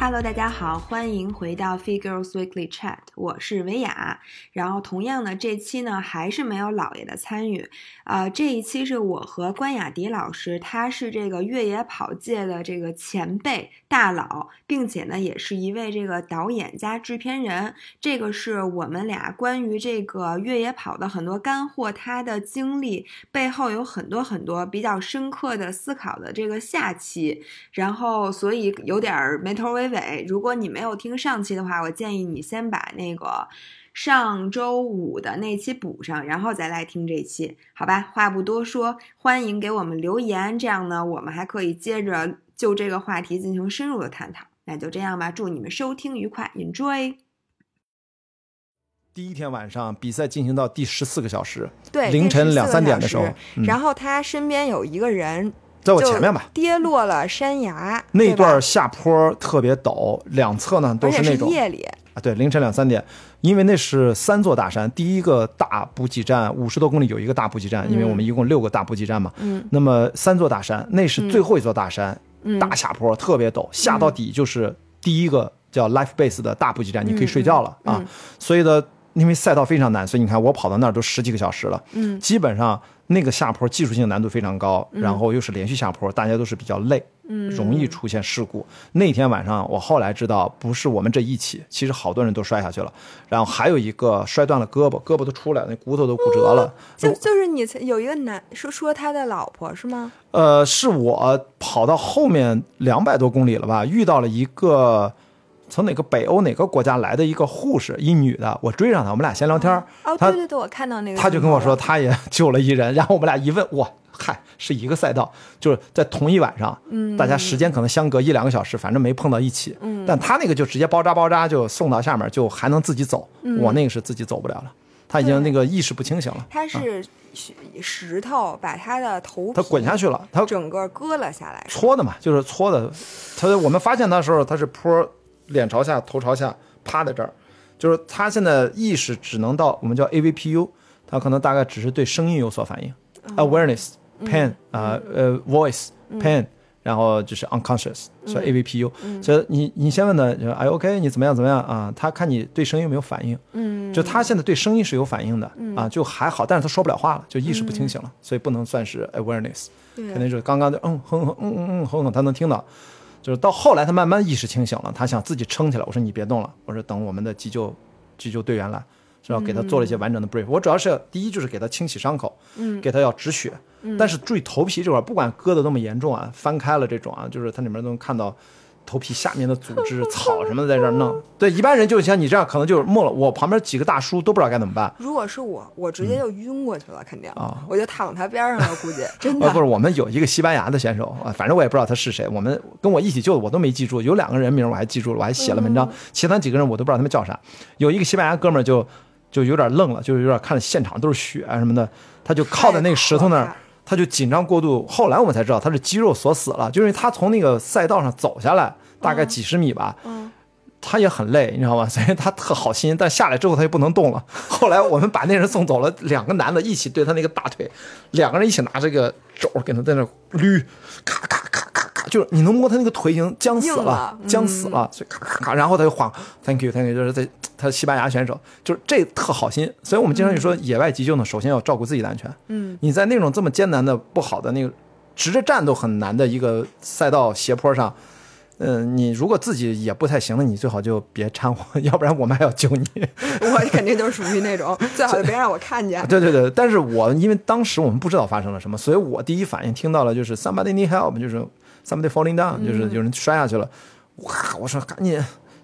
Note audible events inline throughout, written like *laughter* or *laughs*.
Hello，大家好，欢迎回到 fe girls Weekly Chat，我是维雅。然后同样呢，这期呢还是没有姥爷的参与。呃，这一期是我和关雅迪老师，他是这个越野跑界的这个前辈大佬，并且呢也是一位这个导演加制片人。这个是我们俩关于这个越野跑的很多干货，他的经历背后有很多很多比较深刻的思考的这个下期。然后所以有点儿没头没。尾，如果你没有听上期的话，我建议你先把那个上周五的那期补上，然后再来听这期，好吧？话不多说，欢迎给我们留言，这样呢，我们还可以接着就这个话题进行深入的探讨。那就这样吧，祝你们收听愉快，Enjoy。第一天晚上比赛进行到第十四个小时，对，凌晨两三点的时候，然后他身边有一个人。在我前面吧，跌落了山崖。那段下坡特别陡，两侧呢都是那种夜里。啊，对，凌晨两三点，因为那是三座大山，第一个大补给站五十多公里有一个大补给站，因为我们一共六个大补给站嘛，嗯，那么三座大山，那是最后一座大山，大下坡特别陡，下到底就是第一个叫 Life Base 的大补给站，你可以睡觉了啊，所以呢，因为赛道非常难，所以你看我跑到那儿都十几个小时了，嗯，基本上。那个下坡技术性难度非常高，然后又是连续下坡，大家都是比较累，嗯，容易出现事故。那天晚上我后来知道，不是我们这一起，其实好多人都摔下去了，然后还有一个摔断了胳膊，胳膊都出来了，那骨头都骨折了。就就是你有一个男说说他的老婆是吗？呃，是我跑到后面两百多公里了吧，遇到了一个。从哪个北欧哪个国家来的一个护士，一女的，我追上她，我们俩闲聊天哦，对对对，我看到那个。她就跟我说，她也救了一人。然后我们俩一问，哇，嗨，是一个赛道，就是在同一晚上，嗯，大家时间可能相隔一两个小时，反正没碰到一起。嗯，但她那个就直接包扎包扎就送到下面，就还能自己走。我那个是自己走不了了，他已经那个意识不清醒了。他是石头把他的头他滚下去了，他整个割了下来，搓的嘛，就是搓的。他我们发现他的时候，他是坡。脸朝下，头朝下，趴在这儿，就是他现在意识只能到我们叫 AVPU，他可能大概只是对声音有所反应，awareness pain 啊呃 voice pain，然后就是 unconscious，所以 AVPU。所以你你先问他，就哎 OK，你怎么样怎么样啊？他看你对声音有没有反应，嗯，就他现在对声音是有反应的啊，就还好，但是他说不了话了，就意识不清醒了，所以不能算是 awareness，肯定是刚刚就嗯哼哼嗯嗯嗯哼哼，他能听到。就是到后来，他慢慢意识清醒了，他想自己撑起来。我说你别动了，我说等我们的急救急救队员来，是要给他做了一些完整的 brief。我主要是第一就是给他清洗伤口，嗯，给他要止血。但是注意头皮这块，不管割的多么严重啊，翻开了这种啊，就是它里面都能看到。头皮下面的组织、*laughs* 草什么的在这儿弄，对一般人就像你这样，可能就是没了。我旁边几个大叔都不知道该怎么办。如果是我，我直接就晕过去了，肯定啊，我就躺他边上了，估计 *laughs* 真的。不是，我们有一个西班牙的选手啊，反正我也不知道他是谁。我们跟我一起救的，我都没记住。有两个人名我还记住了，我还写了文章。其他几个人我都不知道他们叫啥。有一个西班牙哥们儿就就有点愣了，就是有点看着现场都是血啊什么的，他就靠在那个石头那儿，他就紧张过度。后来我们才知道他是肌肉锁死了，就是他从那个赛道上走下来。大概几十米吧，嗯，他也很累，你知道吗？所以他特好心，但下来之后他就不能动了。*laughs* 后来我们把那人送走了，两个男的一起对他那个大腿，两个人一起拿这个肘给他在那捋，咔咔咔咔咔，就是你能摸他那个腿已经僵死了，僵死了，所以咔咔咔，然后他就晃，Thank you，Thank you，就是在他西班牙选手，就是这特好心。所以我们经常就说，野外急救呢，首先要照顾自己的安全。嗯，你在那种这么艰难的、不好的那个直着站都很难的一个赛道斜坡上。嗯，你如果自己也不太行了，你最好就别掺和，*laughs* 要不然我们还要救你。*laughs* 我肯定就是属于那种，最好就别让我看见。*laughs* 对对对，但是我因为当时我们不知道发生了什么，所以我第一反应听到了就是 somebody need help，就是 somebody falling down，就是有人摔下去了。哇，我说赶紧，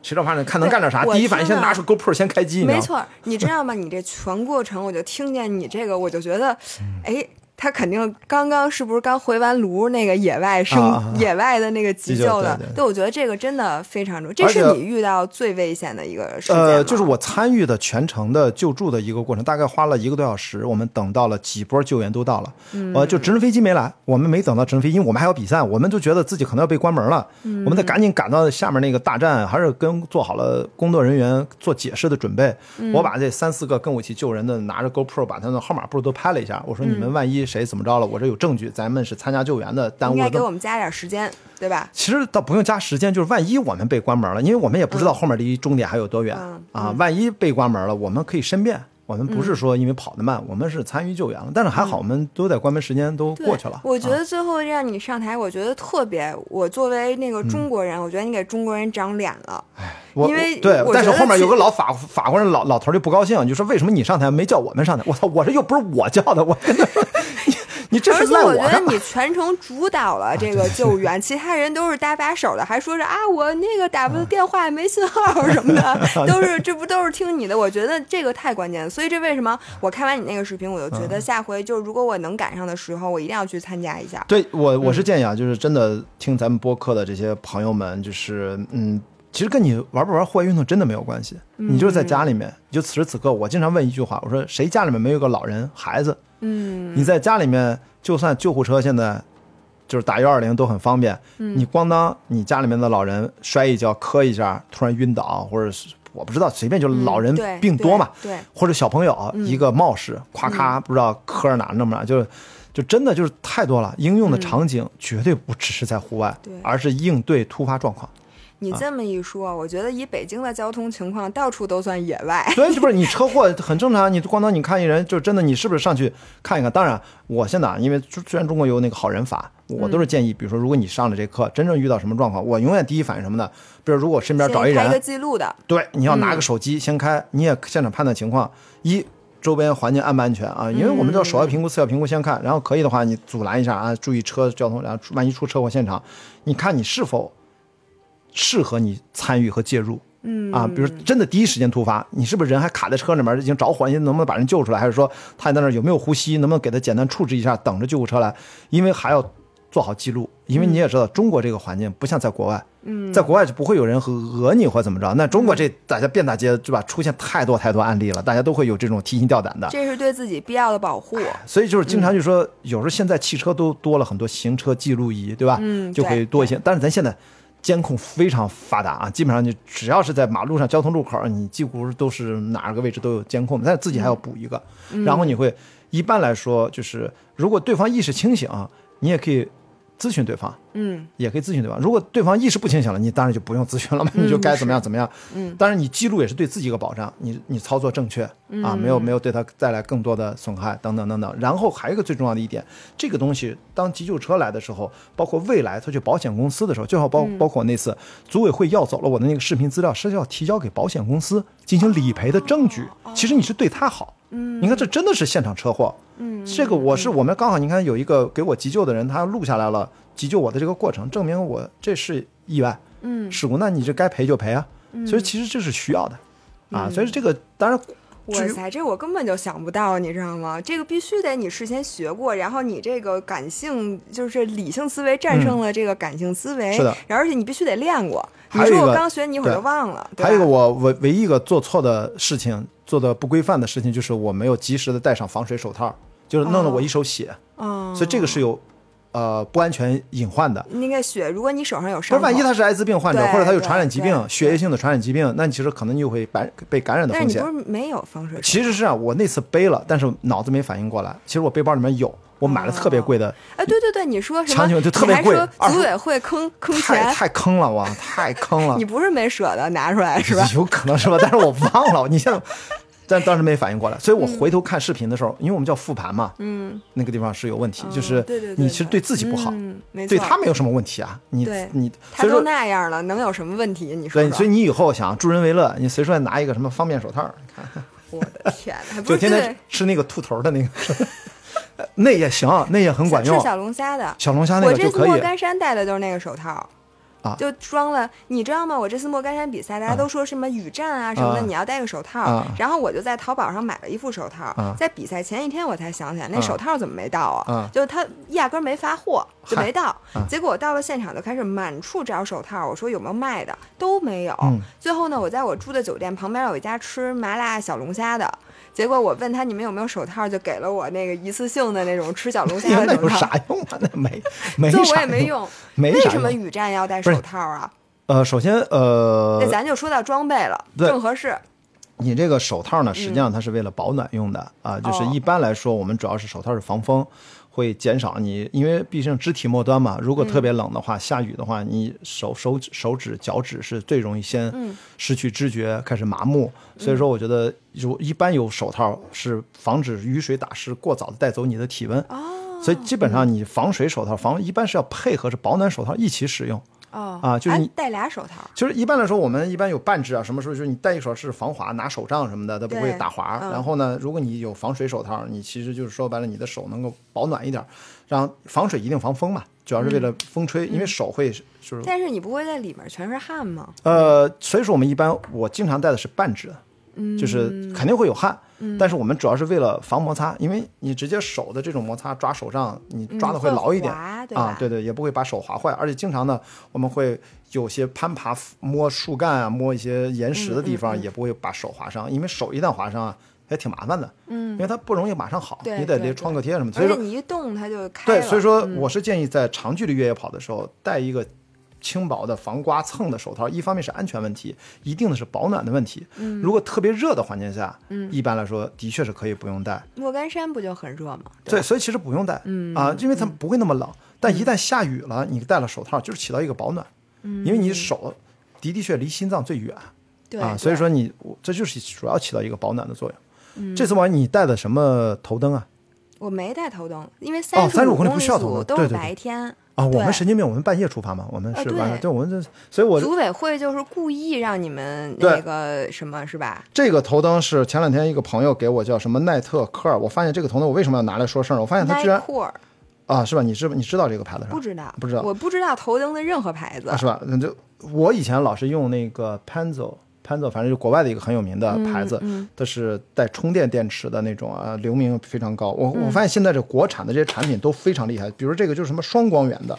谁知道反正看能干点啥？第一反应先拿出 GoPro 先开机。没错，你知道吗？你这全过程我就听见你这个，我就觉得，哎。他肯定刚刚是不是刚回完炉？那个野外生 *laughs* 野外的那个急救的，对，我觉得这个真的非常重要。这是你遇到最危险的一个事件呃，就是我参与的全程的救助的一个过程，大概花了一个多小时。我们等到了几波救援都到了，呃，就直升飞机没来，我们没等到直升飞机，因为我们还要比赛，我们就觉得自己可能要被关门了，我们得赶紧赶到下面那个大站，还是跟做好了工作人员做解释的准备。我把这三四个跟我一起救人的拿着 GoPro 把他的号码簿都拍了一下，我说你们万一。谁怎么着了？我这有证据，咱们是参加救援的，耽误。应该给我们加点时间。对吧？其实倒不用加时间，就是万一我们被关门了，因为我们也不知道后面离终点还有多远、嗯啊。万一被关门了，我们可以申辩。我们不是说因为跑得慢，我们是参与救援了。但是还好，我们都在关门时间都过去了。我觉啊得最后让你上台，我觉得特别。我作为那个嗯中国人，我觉得你给中国人长脸了。哎因为我对，但是后面有个老法法国人老老头就不高兴，就说为什么你上台没叫我们上台？我操，我这又不是我叫的，我跟他说 *laughs* 你你这是而且我觉得？你全程主导了这个救援，其他人都是搭把手的，还说是啊，我那个打不电话没信号什么的，*laughs* 都是这不都是听你的？我觉得这个太关键了，所以这为什么我看完你那个视频，我就觉嗯得下回就如果我能赶上的时候，我一定要去参加一下。对我我是嗯建议啊，就是真的听咱们播客的这些朋友们，就是嗯，其实跟你玩不玩户外运动真的没有关系，你就是在家里面，就此时此刻，我经常问一句话，我说谁家里面没有个老人孩子？嗯，你在家里面，就算救护车现在就是打幺二零都很方便，嗯你咣当你家里面的老人摔一跤磕一下，突然晕倒，或者是我不知道，随便就是老人病多嘛，对对或者小朋友一个冒失，咵咔不知道磕着哪儿那么哪儿，就就真的就是太多了。应用的场景绝对不只是在户外，对而是应对突发状况。你这么一说，我觉得以北京的交通情况，到处都算野外。对，这不是你车祸很正常，你咣当你看一人，就真的你是不是上去看一看？当然，我现在啊，因为虽然中国有那个好人法，我都是建议，比如说如果你上了这课，真正遇到什么状况，我永远第一反应什么呢？比如如果身边找一人个人，记录的，对，你要拿个手机先开，你也现场判断情况，一。周边环境安不安全啊？因为我们叫首要评估、次要评估先看，然后可以的话你阻拦一下啊，注意车交通，然后万一出车祸现场，你看你是否适合你参与和介入。嗯啊，比如真的第一时间突发，你是不是人还卡在车里面，已经着火，你能不能把人救出来？还是说他在那儿有没有呼吸，能不能给他简单处置一下，等着救护车来？因为还要做好记录，因为你也知道中国这个环境不像在国外，嗯，在国外就不会有人和讹你或怎么着。那中国这大家遍大街对吧，出现太多太多案例了，大家都会有这种提心吊胆的。这是对自己必要的保护。所以就是经常就说，有时候现在汽车都多了很多行车记录仪，对吧？嗯就可以多一些。但是咱现在监控非常发达啊，基本上你只要是在马路上交通路口，你几乎都是哪个位置都有监控，但是自己还要补一个。然后你会一般来说就是，如果对方意识清醒，你也可以咨询对方。嗯也可以咨询对方。如果对方意识不清醒了，你当然就不用咨询了嘛，你就该怎么样怎么样。嗯，当然你记录也是对自己一个保障，你你操作正确嗯啊，没有没有对他带来更多的损害等等等等。然后还有一个最重要的一点，这个东西当急救车来的时候，包括未来他去保险公司的时候，就好包嗯包括那次组委会要走了我的那个视频资料，是要提交给保险公司进行理赔的证据。其实你是对他好。嗯，你看这真的是现场车祸。嗯，这个我是我们刚好，你看有一个给我急救的人，他录下来了急救我的这个过程，证明我这是意外嗯事故，那你这该赔就赔啊。所以其实这是需要的啊，所以这个当然哇塞，这我根本就想不到，你知道吗？这个必须得你事先学过，然后你这个感性就是理性思维战胜了这个感性思维，而且你必须得练过。你说我刚学，你一会儿就忘了。还有一个我唯唯一一个做错的事情，做的不规范的事情，就是我没有及时的戴上防水手套，就是弄了我一手血，嗯，所以这个是有呃不安全隐患的。那个血，如果你手上有伤不是，伤，万一他是艾滋病患者，或者他有传染疾病、血液性的传染疾病，那你其实可能就会感被感染的风险但是你不。是没有防水手其实是啊，我那次背了，但是脑子没反应过来。其实我背包里面有，我买了特别贵的，哎，对对对，你说什么？场景就特别贵你还说组委会坑坑太钱，太坑了我，太坑了 *laughs* 你。不是没舍得拿出来是吧？有可能是吧，但是我忘了。你现在，但当时没反应过来，所以我回头看视频的时候，因为我们叫复盘嘛，嗯，那个地方是有问题，哦就是你其实对自己不好，对他没有什么问题啊。你你他都那样了，能有什么问题？你说对，所以你以后想助人为乐，你随便拿一个什么方便手套，你看我的天，还 *laughs* 不就天天吃那个兔头的那个，*laughs* 那也行，那也很管用是。小龙虾的。小龙虾那我个就可以这次莫干山戴的就是那个手套。啊就装了，你知道吗？我这次莫干山比赛，大家都说什么雨战啊什么的，啊你要戴个手套。啊然后我就在淘宝上买了一副手套，啊在比赛前一天我才想起来，那啊手套怎么没到啊？啊就是他压根儿没发货，就没到。啊结果我到了现场就开始满处找手套，我说有没有卖的，都没有。嗯最后呢，我在我住的酒店旁边有一家吃麻辣小龙虾的。结果我问他你们有没有手套，就给了我那个一次性的那种吃小龙虾的手套。*laughs* 啥用啊？那没没啥 *laughs* 用我也没用，为什么雨战要戴手套啊？呃，首先呃那，咱就说到装备了，正合适。你这个手套呢，实际上它是为了保暖用的啊，就是哦一般来说，我们主要是手套是防风，会减少你，因为毕竟肢体末端嘛，如果特别冷的话，下雨的话，你手手手指脚趾是最容易先失去知觉，开始麻木。所以说，我觉得如一般有手套是防止雨水打湿过早的带走你的体温。哦，所以基本上你防水手套防一般是要配合着保暖手套一起使用。哦啊就是你哎戴俩手套，就是一般来说，我们一般有半只啊，什么时候就是你戴一手是防滑，拿手杖什么的，它不会打滑。嗯然后呢，如果你有防水手套，你其实就是说白了，你的手能够保暖一点。然后防水一定防风嘛，主要是为了风吹，因为手会就是但是你不会在里面全是汗吗？呃，所以说我们一般我经常戴的是半只，嗯，就是肯定会有汗，但是我们主要是为了防摩擦，因为你直接手的这种摩擦抓手上，你抓的嗯会牢一点、啊，对对，也不会把手划坏，而且经常呢，我们会有些攀爬摸树干啊，摸一些岩石的地嗯方，也不会把手划伤，因为手一旦划伤啊，也挺麻烦的，嗯，因为它不容易马上好，你得连对对。创可贴什么的，所以说你一动它就开对，所以说嗯。我是建议在长距离越野跑的时候带一个轻薄的防刮蹭的手套，一方面是安全问题，一定的是保暖的问题。嗯如果特别热的环境下，一般来说的确是可以不用戴。莫干山不就很热吗？对，所以其实不用戴，嗯啊，因为它不会那么冷。但一旦下雨了，你戴了手套，就是起到一个保暖，因为你手的的确离心脏最远对啊，所以说你我这就是主要起到一个保暖的作用。这次玩你戴的什么头灯啊？我没戴头灯，因为哦三十五公里不需要头组都是灯对对对白天。啊，我们神经病，我们半夜出发嘛，我们啊是晚上，对对，我们这，所以我组委会就是故意让你们那个什么是吧？这个头灯是前两天一个朋友给我叫什么奈特科尔，我发现这个头灯我为什么要拿来说事儿呢？我发现它居然啊，是吧？你知你知道这个牌子是吧？不知道，不知道我不知道头灯的任何牌子啊，是吧？那就我以前老是用那个 Panzo。Panzo 反正就国外的一个很有名的牌子，嗯它是带充电电池的那种啊，流明非常高。我嗯我发现现在这国产的这些产品都非常厉害，比如这个就是什么双光源的，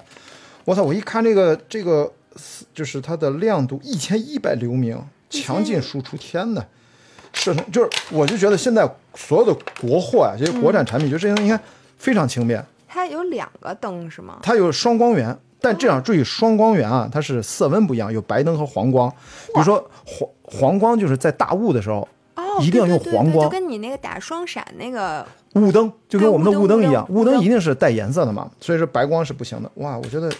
我操！我一看这个这个就是它的亮度一千一百流明，强劲输出，天呐！是，就是我就觉得现在所有的国货啊，这些国产产品，就这些应该非常轻便，它有两个灯是吗？它有双光源，但这样注意双光源啊，它是色温不一样，有白灯和黄光。比如说黄黄光就是在大雾的时候，哦，一定要用对对对黄光对就跟你那个打双闪那个雾灯就跟我们的雾灯一样，雾灯一定是带颜色的嘛，所以说白光是不行的。哇，我觉得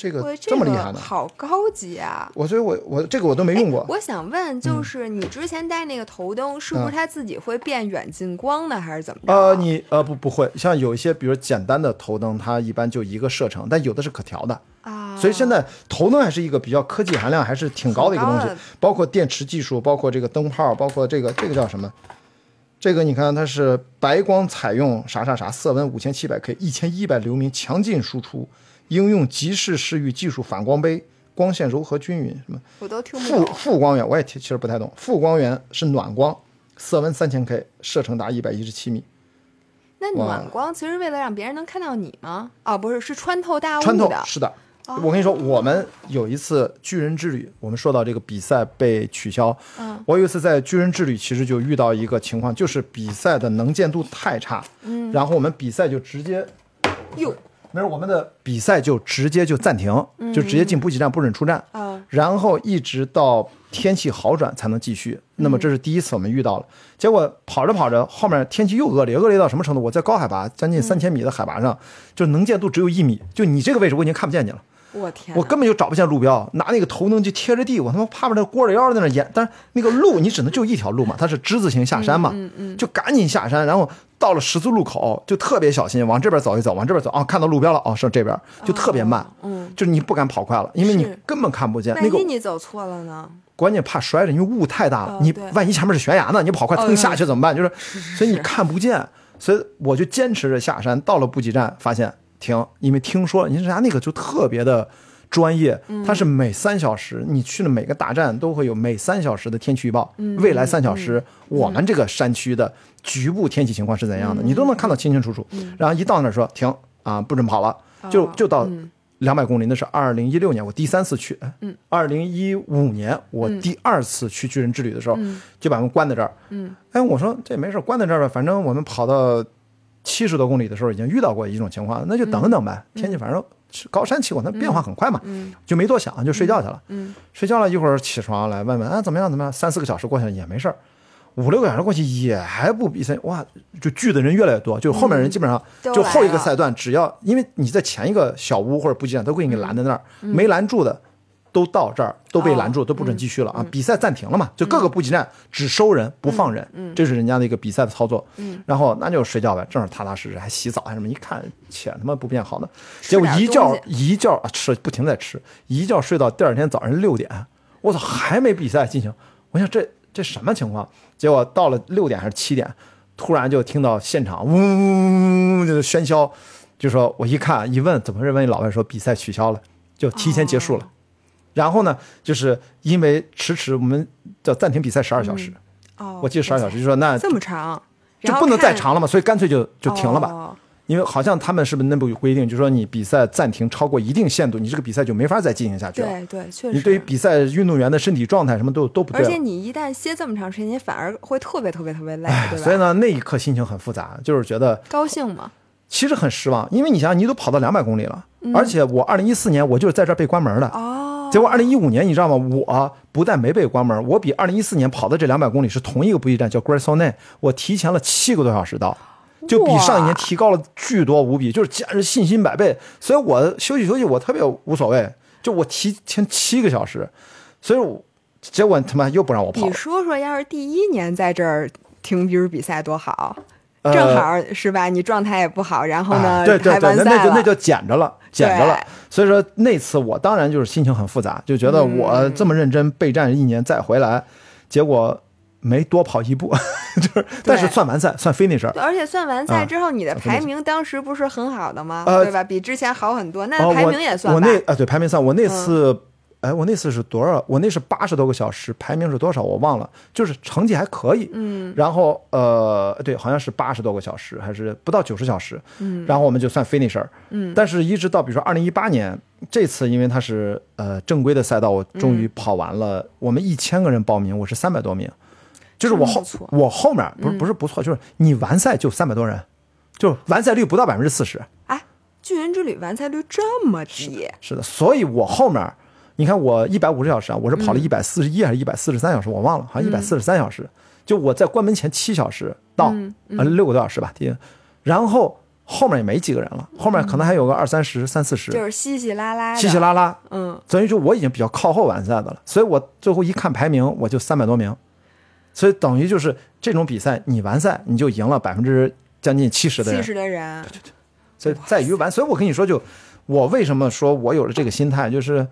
这个这么厉害呢，好高级啊！我所以我我这个我都没用过。我想问，就是你之前戴那个头灯，是不是嗯它自己会变远近光的，还是怎么着？呃，你呃不不会，像有一些比如简单的头灯，它一般就一个射程，但有的是可调的。啊，所以现在头灯还是一个比较科技含量还是挺高的一个东西包括电池技术，包括这个灯泡，包括这个这个叫什么？这个你看它是白光采用啥啥啥，色温五千七百 K，一千一百流明，强劲输出，应用即时视域技术反光杯，光线柔和均匀，什么我都听不负懂。负光源我也其实不太懂，负光源是暖光，色温三千 K，射程达一百一十七米，那暖光其实为了让别人能看到你吗？哦，不是，是穿透大雾穿透的。是的。我跟你说，我们有一次巨人之旅，我们说到这个比赛被取消。嗯，我有一次在巨人之旅，其实就遇到一个情况，就是比赛的能见度太差。嗯，然后我们比赛就直接，哟，没事，我们的比赛就直接就暂停，就直接进补给站，不准出站。啊，然后一直到天气好转才能继续。那么这是第一次我们遇到了，结果跑着跑着，后面天气又恶劣，恶劣到什么程度？我在高海拔，将近三千米的海拔上，就能见度只有一米，就你这个位置我已经看不见你了。我天，我根本就找不见路标，拿那个头灯就贴着地，我他妈怕把那锅着腰在那演。但是那个路你只能就一条路嘛，它是之字形下山嘛，就赶紧下山，然后到了十字路口就特别小心，往这边走一走，往这边走啊，看到路标了，哦，是这边，就特别慢，嗯，就是你不敢跑快了，因为你根本看不见那个万一，你走错了呢？关键怕摔着，因为雾太大了，你万一前面是悬崖呢，你跑快哦腾下去怎么办？就是，所以你看不见，所以我就坚持着下山，到了补给站发现停，因为听说人家那个就特别的。专业，嗯它是每三小时，你去了每个大站都会有每三小时的天气预报。嗯未来三小时，我们这个山区的局部天气情况是怎样嗯的，你都能看到清清楚楚。然后一到那儿说停啊，不准跑了，就哦就到嗯两百公里，那是二零一六年我第三次去，嗯，二零一五年我第二次去巨人之旅的时候，嗯就把我们关在这儿，嗯，哎，我说这没事，关在这儿吧，反正我们跑到七十多公里的时候已经遇到过一种情况，那就等等呗，天气反正是高山气候它变化很快嘛，嗯。就没多想，就睡觉去了，嗯。睡觉了一会儿起床来问问啊怎么样怎么样，三四个小时过去了也没事儿。五六个小时过去也还不比赛，哇，就聚的人越来越多，就后面人基本上就后一个赛段，只要因为你在前一个小屋或者补给站都会给你拦在那儿，没拦住的都到这儿都被拦住，都不准继续了啊！比赛暂停了嘛，就各个补给站只收人不放人，这是人家的一个比赛的操作。然后那就睡觉呗，正好踏踏实实还洗澡还什么，一看钱他妈不变好呢，结果一觉一觉啊吃不停在吃，一觉睡到第二天早上六点，我操还没比赛进行，我想这这什么情况？结果到了六点还是七点，突然就听到现场嗡嗡嗡嗡就是喧嚣，就说我一看一问怎么回事，问老外说比赛取消了，就提前结束了。然后呢，就是因为迟迟我们叫暂停比赛十二小时，哦，我记得十二小时，就说那这么长，就不能再长了嘛，所以干脆就就停了吧。哦因为好像他们是不是内部有规定，就是说你比赛暂停超过一定限度，你这个比赛就没法再进行下去了。对对，确实。你对于比赛运动员的身体状态什么都都不对。而且你一旦歇这么长时间，你反而会特别特别特别累，对吧？所以呢，那一刻心情很复杂，就是觉得高兴嘛，其实很失望，因为你想想，你都跑到两百公里了，而且我二零一四年我就是在这儿被关门的，嗯哦，结果二零一五年你知道吗？我不但没被关门，我比二零一四年跑的这两百公里是同一个补给站，叫 g r a s o n e 我提前了七个多小时到，就比上一年提高了巨多无比，就是简直信心百倍。所以我休息休息我特别无所谓，就我提前七个小时，所以我结果他妈又不让我跑。你说说，要是第一年在这儿听比如比赛多好，呃正好是吧？你状态也不好，然后呢啊、对对还对，那就那就捡着了，捡着了。所以说那次我当然就是心情很复杂，就觉得我这么认真备战一年再回来，结果没多跑一步，*laughs* 就是但是算完赛算 finish。而且算完赛啊之后，你的排名当时不是很好的吗？呃对吧？比之前好很多，哦那排名也算吧？我那啊对排名算，我那次。哎，我那次是多少？我那是八十多个小时，排名是多少？我忘了，就是成绩还可以。嗯，然后呃，对，好像是八十多个小时，还是不到九十小时。嗯，然后我们就算 finisher。嗯，但是一直到比如说二零一八年这次，因为它是呃正规的赛道，我终嗯于跑完了。我们一千个人报名，我是三百多名，就是我后我后面不是不是不错，就是你完赛就三百多人，就完赛率不到百分之四十。哎，巨人之旅完赛率这么低，是的，所以我后面，你看我一百五十小时啊，我是跑了嗯。一百四十一还是一百四十三小时，我忘了，好像一百四十三小时。就我在关门前七小时到，嗯呃六个多小时吧，第然后后面也没几个人了，后面可能还有个二三十、三四十，就是稀稀拉拉，稀稀拉拉。嗯，所以就我已经比较靠后完赛的了，所以我最后一看排名，我就三百多名，所以等于就是这种比赛，你完赛你就赢了百分之将近七十的人。七，十的人，对对对。所以在于完，所以我跟你说就，我为什么说我有了这个心态，就是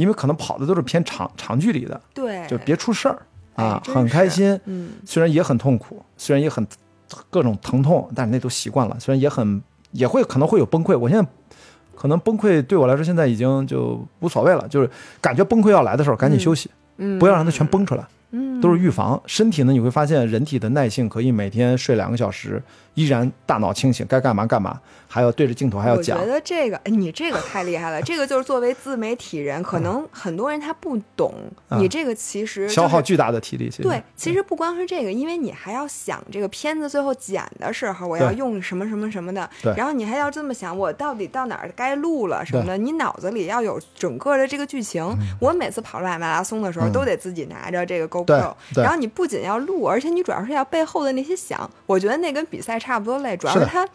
因为可能跑的都是偏长长距离的，对，就别出事儿啊很开心，嗯，虽然也很痛苦，虽然也很各种疼痛，但是那都习惯了，虽然也很也会可能会有崩溃，我现在。可能崩溃对我来说现在已经就无所谓了，就是感觉崩溃要来的时候赶紧休息，嗯，不要让它全崩出来，嗯，都是预防。身体呢，你会发现人体的耐性可以每天睡两个小时，依然大脑清醒，该干嘛干嘛，还要对着镜头还要讲。我觉。得这个，哎你这个太厉害了。*laughs* 这个就是作为自媒体人，可能很多人他不懂，啊你这个其实、就是、消耗巨大的体力，其实。对，其实不光是这个，因为你还要想这个片子最后剪的时候，我要用什么什么什么的，然后你还要这么想，我到底到哪儿该录了什么的，你脑子里要有整个的这个剧情。我每次跑马马拉松的时候，嗯。都得自己拿着这个对 GoPro，对然后你不仅要录，而且你主要是要背后的那些想，我觉得那跟比赛差不多累，主要是的是它。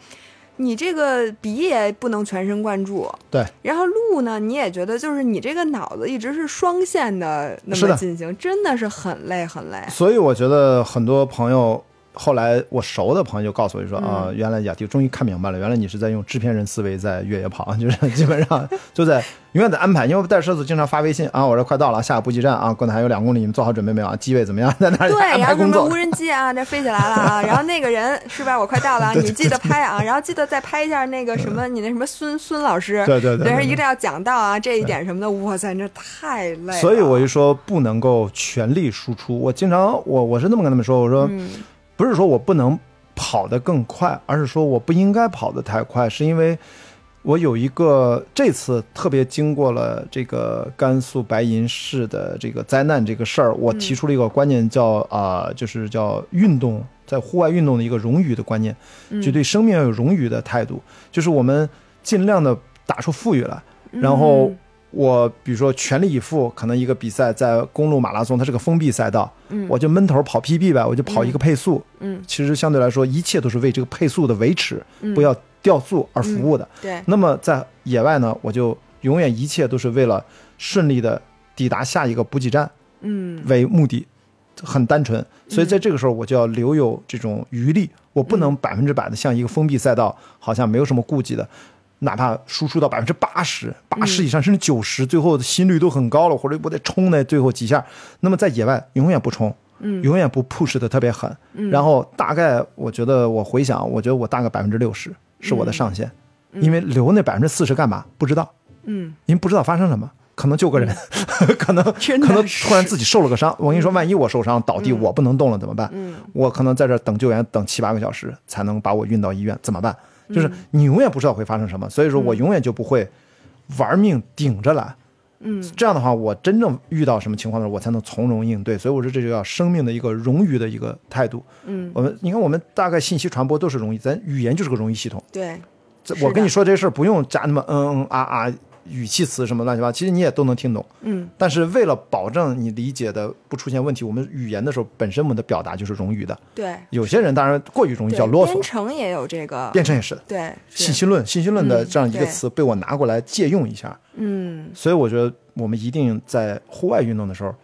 你这个笔也不能全神贯注，对，然后录呢，你也觉得就是你这个脑子一直是双线的那么进行，真的是很累很累。所以我觉得很多朋友后来我熟的朋友就告诉我就说啊、嗯原来雅迪终于看明白了，原来你是在用制片人思维在越野跑，*laughs* 就是基本上 *laughs* 就在永远在安排。因为我带车子经常发微信啊，我这快到了，下个补给站啊，过来还有两公里，你们做好准备没有啊？机位怎么样？*laughs* 在那儿对，然后什么无。人机啊，那飞起来了啊，然后那个人是吧？我快到了啊，你记得拍啊，然后记得再拍一下那个什么，你那什么孙孙老师，对对对一定要讲到啊这一点什么的，哇塞，这太累了。所以我就说不能够全力输出。我经常我我是那么跟他们说，我说、嗯不是说我不能跑得更快，而是说我不应该跑得太快，是因为我有一个这次特别经过了这个甘肃白银市的这个灾难这个事儿，我提出了一个观念叫啊、就是叫运动在户外运动的一个荣誉的观念，嗯。就对生命要有荣誉的态度，就是我们尽量的打出富裕来，然后嗯我比如说全力以赴，可能一个比赛在公路马拉松，它是个封闭赛道，嗯我就闷头跑 PB 呗，我就跑一个配速。嗯其实相对来说，一切都是为这个配速的维持，嗯不要掉速而服务的。对，那么在野外呢，我就永远一切都是为了顺利的抵达下一个补给站嗯为目的，很单纯。所以在这个时候，我就要留有这种余力，我不能百分之百的像一个封闭赛道，好像没有什么顾忌的。哪怕输出到百分之八十、八十以上，甚至九十，最后的心率都很高了，或者我得冲那最后几下。那么在野外永远不冲，嗯永远不 push 的特别狠。然后大概我觉得我回想，我觉得我大概百分之六十是我的上限，因为留那百分之四十干嘛？不知道，嗯因为不知道发生什么，可能救个人，*laughs* 可能 *laughs* 可能突然自己受了个伤。我跟你说，万一我受伤倒地，我不能动了怎么办？嗯我可能在这等救援，等七八个小时才能把我运到医院，怎么办？嗯就是你永远不知道会发生什么，所以说我永远就不会玩命顶着来。嗯这样的话，我真正遇到什么情况的时候，我才能从容应对。所以我说，这就叫生命的一个冗余的一个态度。嗯，我们你看，我们大概信息传播都是容易，咱语言就是个容易系统。对，这我跟你说这事儿不用加那么嗯嗯啊啊语气词什么乱七八糟，其实你也都能听懂。嗯。但是为了保证你理解的不出现问题，我们语言的时候本身我们的表达就是冗余的。对，有些人当然过于容易对。叫啰嗦。编，程也有这个，编程也是的。对，信息论，信息论的嗯这样一个词被我拿过来借用一下，嗯。所以我觉得我们一定在户外运动的时候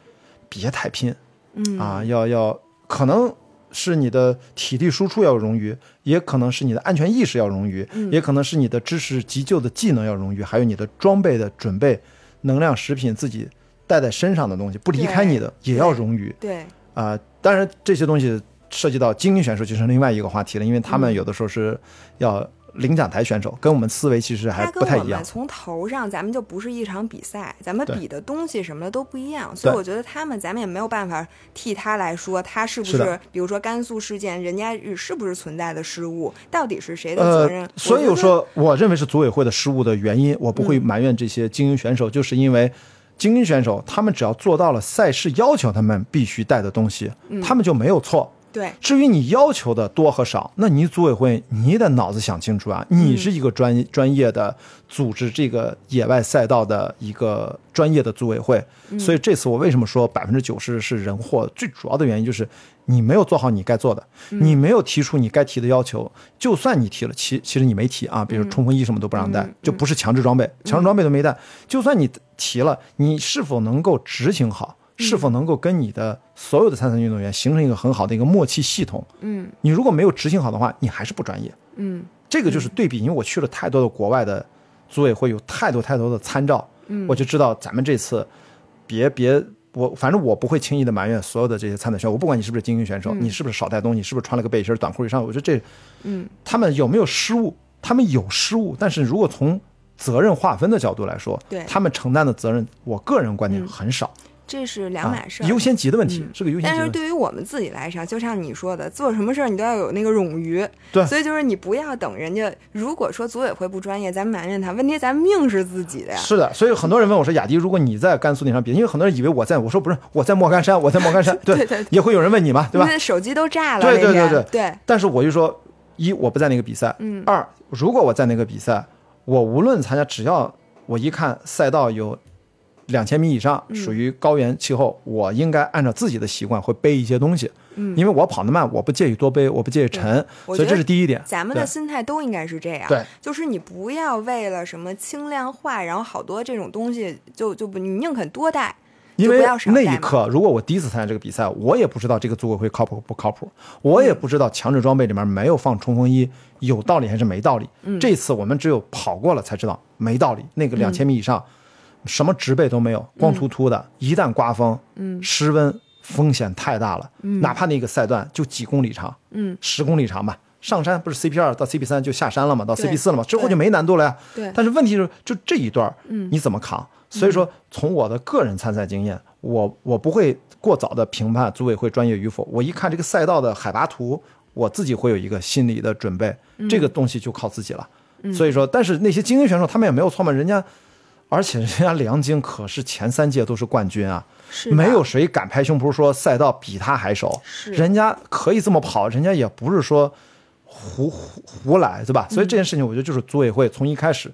别太拼。嗯。啊，要要可能是你的体力输出要冗余，也可能是你的安全意识要冗余，嗯。也可能是你的知识急救的技能要冗余，还有你的装备的准备、能量食品自己带在身上的东西不离开你的也要冗余对，啊、当然这些东西涉及到精英选手就是另外一个话题了，因为他嗯。们有的时候是要领奖台选手，跟我们思维其实还它不太一样。从头上，咱们就不是一场比赛，咱们比的东西什么的都不一样，所以我觉得他们，咱们也没有办法替他来说，他是不是是，比如说甘肃事件，人家是不是存在的失误，到底是谁的责任？呃，所以，我说，我认为是组委会的失误的原因，我不会埋怨这些精英选手，就是因为精英选手他们只要做到了赛事要求他们必须带的东西，他们就没有错。对，至于你要求的多和少，那你组委会你得脑子想清楚啊！你是一个专专业的组织这个野外赛道的一个专业的组委会，所以这次我为什么说百分之九十是人祸？最主要的原因就是你没有做好你该做的，你没有提出你该提的要求。就算你提了，其其实你没提啊，比如冲锋衣什么都不让带，就不是强制装备，强制装备都没带。就算你提了，你是否能够执行好？是否能够跟你的所有的参赛运动员形成一个很好的一个默契系统？嗯你如果没有执行好的话，你还是不专业。嗯这个就是对比，因为我去了太多的国外的组委会，有太多太多的参照，嗯我就知道咱们这次别别我反正我不会轻易的埋怨所有的这些参赛选手，我不管你是不是精英选手，你是不是少带东西，你是不是穿了个背心短裤以上，我觉得这嗯他们有没有失误？他们有失误，但是如果从责任划分的角度来说，对他们承担的责任，我个人观点很少。这是两码事儿。啊优先级的问题、嗯是个优先级但是。对于我们自己来说，就像你说的，做什么事儿你都要有那个冗余。对所以就是你不要等人家，如果说组委会不专业，咱埋怨他，问题咱命是自己的呀。是的，所以很多人问我说：“雅迪，如果你在甘肃那场比赛，因为很多人以为我在，我说不是，我在莫干山，我在莫干山，*laughs* 对对对对也会有人问你嘛，对吧？那手机都炸了，对对对对对但是我就说，一我不在那个比赛，嗯二如果我在那个比赛，我无论参加，只要我一看赛道有两千米以上，嗯属于高原气候，我应该按照自己的习惯会背一些东西，嗯因为我跑得慢，我不介意多背，我不介意沉，所以这是第一点。咱们的心态都应该是这样，对，就是你不要为了什么轻量化，然后好多这种东西就就不，你宁肯多带，因为那一刻，如果我第一次参加这个比赛，我也不知道这个组委会靠谱不靠谱，我也不知道强制装备里面没有放冲锋衣有道理还是没道理。嗯这次我们只有跑过了才知道没道理。那个两千米以上，什么植被都没有，光秃秃的，一旦刮风、嗯失温，风险太大了。哪怕那个赛段就几公里长，嗯，十公里长吧。上山不是 CP 二到 CP 三就下山了嘛，到 CP 四了嘛，之后就没难度了呀。对但是问题是，就这一段，嗯你怎么扛？所以说，从我的个人参赛经验，我我不会过早的评判组委会专业与否。我一看这个赛道的海拔图，我自己会有一个心理的准备，嗯这个东西就靠自己了。所以说，但是那些精英选手他们也没有错嘛，人家，而且人家梁晶可是前三届都是冠军啊，是没有谁敢拍胸脯说赛道比他还熟，是。人家可以这么跑，人家也不是说胡胡胡来，对吧？所以这件事情，我觉得就是组委会从一开始，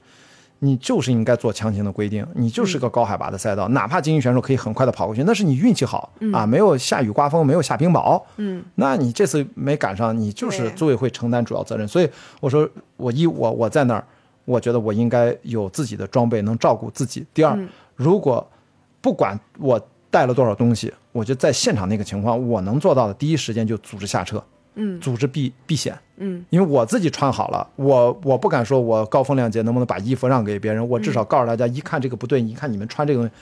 你就是应该做强行的规定，你就是个高海拔的赛道，哪怕精英选手可以很快的跑过去，那是你运气好、啊，没有下雨刮风，没有下冰雹，嗯，那你这次没赶上，你就是组委会承担主要责任。所以我说，我一我我在那儿，我觉得我应该有自己的装备，能照顾自己。第二，嗯。如果不管我带了多少东西，我就在现场那个情况，我能做到的，第一时间就组织下车，嗯。组织避避险。嗯。因为我自己穿好了，我我不敢说我高风亮节能不能把衣服让给别人，我至少告诉大家，一看这个不对，你一看你们穿这个东西，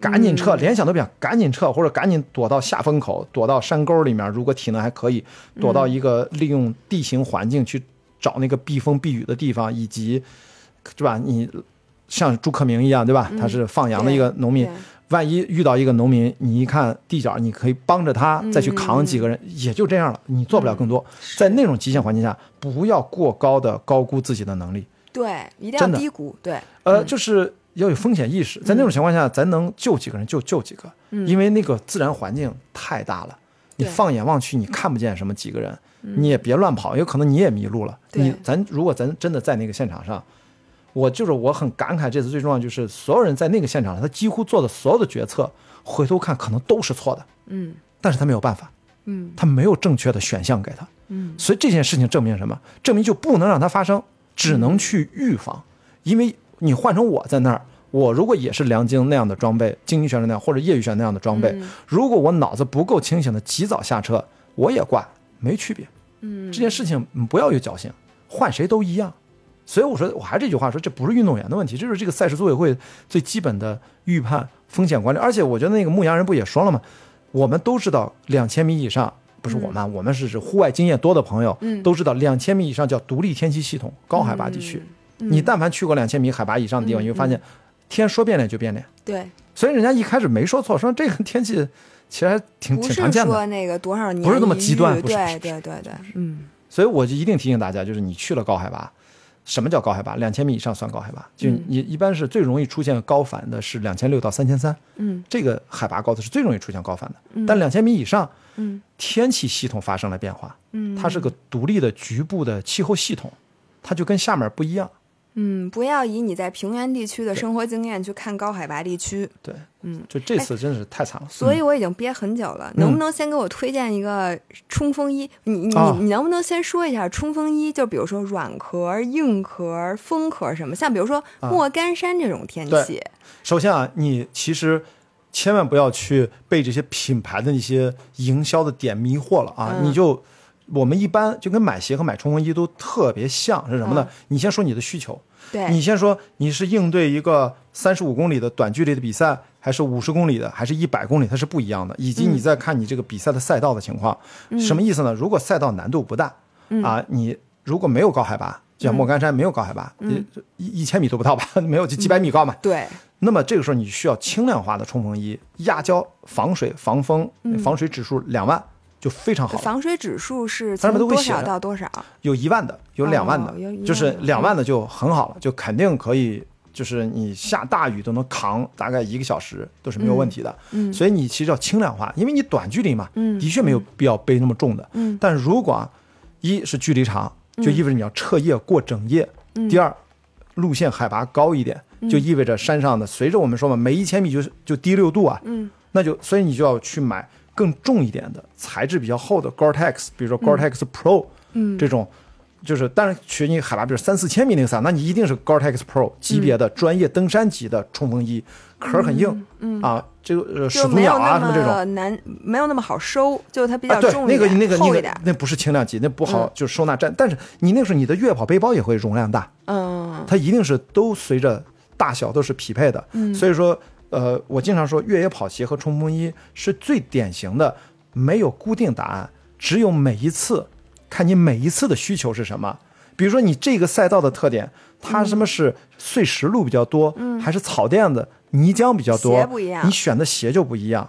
赶紧撤，联想都不想，赶紧撤，或者赶紧躲到下风口，躲到山沟里面，如果体能还可以，躲到一个利用地形环境去找那个避风避雨的地方，以及，是吧？你像朱克明一样，对吧？他是放羊的一个农民对，万一遇到一个农民，你一看地角，你可以帮着他再去扛几个人，也就这样了，你做不了更多。在那种极限环境下，不要过高的高估自己的能力，对，一定要低估，对，呃，就是要有风险意识。在那种情况下，咱能救几个人就救几个，因为那个自然环境太大了，你放眼望去，你看不见什么几个人，你也别乱跑，有可能你也迷路了。你咱如果咱真的在那个现场上。我就是我很感慨，这次最重要就是所有人在那个现场上，他几乎做的所有的决策，回头看可能都是错的，嗯。但是他没有办法，嗯。他没有正确的选项给他，嗯。所以这件事情证明什么？证明就不能让它发生，只能去预防。因为你换成我在那儿，我如果也是梁晶那样的装备，精英选手那样或者业余选手那样的装备，嗯。如果我脑子不够清醒的及早下车，我也挂，没区别。嗯。这件事情嗯不要有侥幸，换谁都一样。所以我说，我还是这句话说，这不是运动员的问题，这是这个赛事组委会最基本的预判风险管理。而且我觉得那个牧羊人不也说了吗？我们都知道两千米以上，不是我们，我们是指户外经验多的朋友，嗯都知道两千米以上叫独立天气系统，高海拔地区。嗯你但凡去过两千米海拔以上的地方，你会发现天说变脸就变脸。对，所以人家一开始没说错，说这个天气其实还挺挺常见的。说那个多少年不是那么极端对不是不是对对对，嗯所以我就一定提醒大家，就是你去了高海拔，什么叫高海拔？两千米以上算高海拔。就嗯你一般是最容易出现高反的是两千六到三千三，嗯这个海拔高的是最容易出现高反的。但两千米以上，嗯天气系统发生了变化，嗯它是个独立的局部的气候系统，它就跟下面不一样。嗯，不要以你在平原地区的生活经验去看高海拔地区。对，嗯，就这次真是太惨了。所以我已经憋很久了，能不能先给我推荐一个冲锋衣？你你啊你能不能先说一下冲锋衣？就比如说软壳、硬壳、风壳什么，像比如说莫干山这种天对气，首先啊，你其实千万不要去被这些品牌的那些营销的点迷惑了啊！嗯你就我们一般就跟买鞋和买冲锋衣都特别像，是什么呢？嗯。你先说你的需求，对，你先说你是应对一个三十五公里的短距离的比赛，还是五十公里的，还是一百公里，它是不一样的。以及你再看你这个比赛的赛道的情况，什么意思呢？如果赛道难度不大，啊，你如果没有高海拔，就像莫干山没有高海拔，一一千米都不到吧，*laughs* 没有就几百米高嘛，对，那么这个时候你需要轻量化的冲锋衣，压胶、防水、防风，防水指数两万就非常好。防水指数是上从多面都会写到多少？有一万的，有两万的，就是两万的就很好了，就肯定可以，就是你下大雨都能扛大概一个小时都是没有问题的。嗯所以你其实要轻量化，因为你短距离嘛，嗯的确没有必要背那么重的。嗯但如果啊一是距离长，就意味着你要彻夜过整夜；嗯第二，路线海拔高一点，就意味着山上的随着我们说嘛，每一千米就是就低六度啊，嗯那就所以你就要去买更重一点的、材质比较厚的 Gore-Tex，比如说 Gore-Tex Pro，嗯这种。就是，但是学你海拔，比如三四千米那个伞，那你一定是 Gore-Tex Pro 级别的专业登山级的冲锋衣，壳很硬，啊，这个呃始祖鸟啊什么这种，么难，没有那么好收，就它比较重那个那个那个。那不是轻量级，那不好嗯就收纳站。但是你那个时候你的越野跑背包也会容量大，嗯它一定是都随着大小都是匹配的。嗯所以说，呃，我经常说越野跑鞋和冲锋衣是最典型的，没有固定答案，只有每一次看你每一次的需求是什么。比如说你这个赛道的特点，它什么是碎石路比较多，还是草垫子、泥浆比较多，嗯鞋不一样你选的鞋就不一样，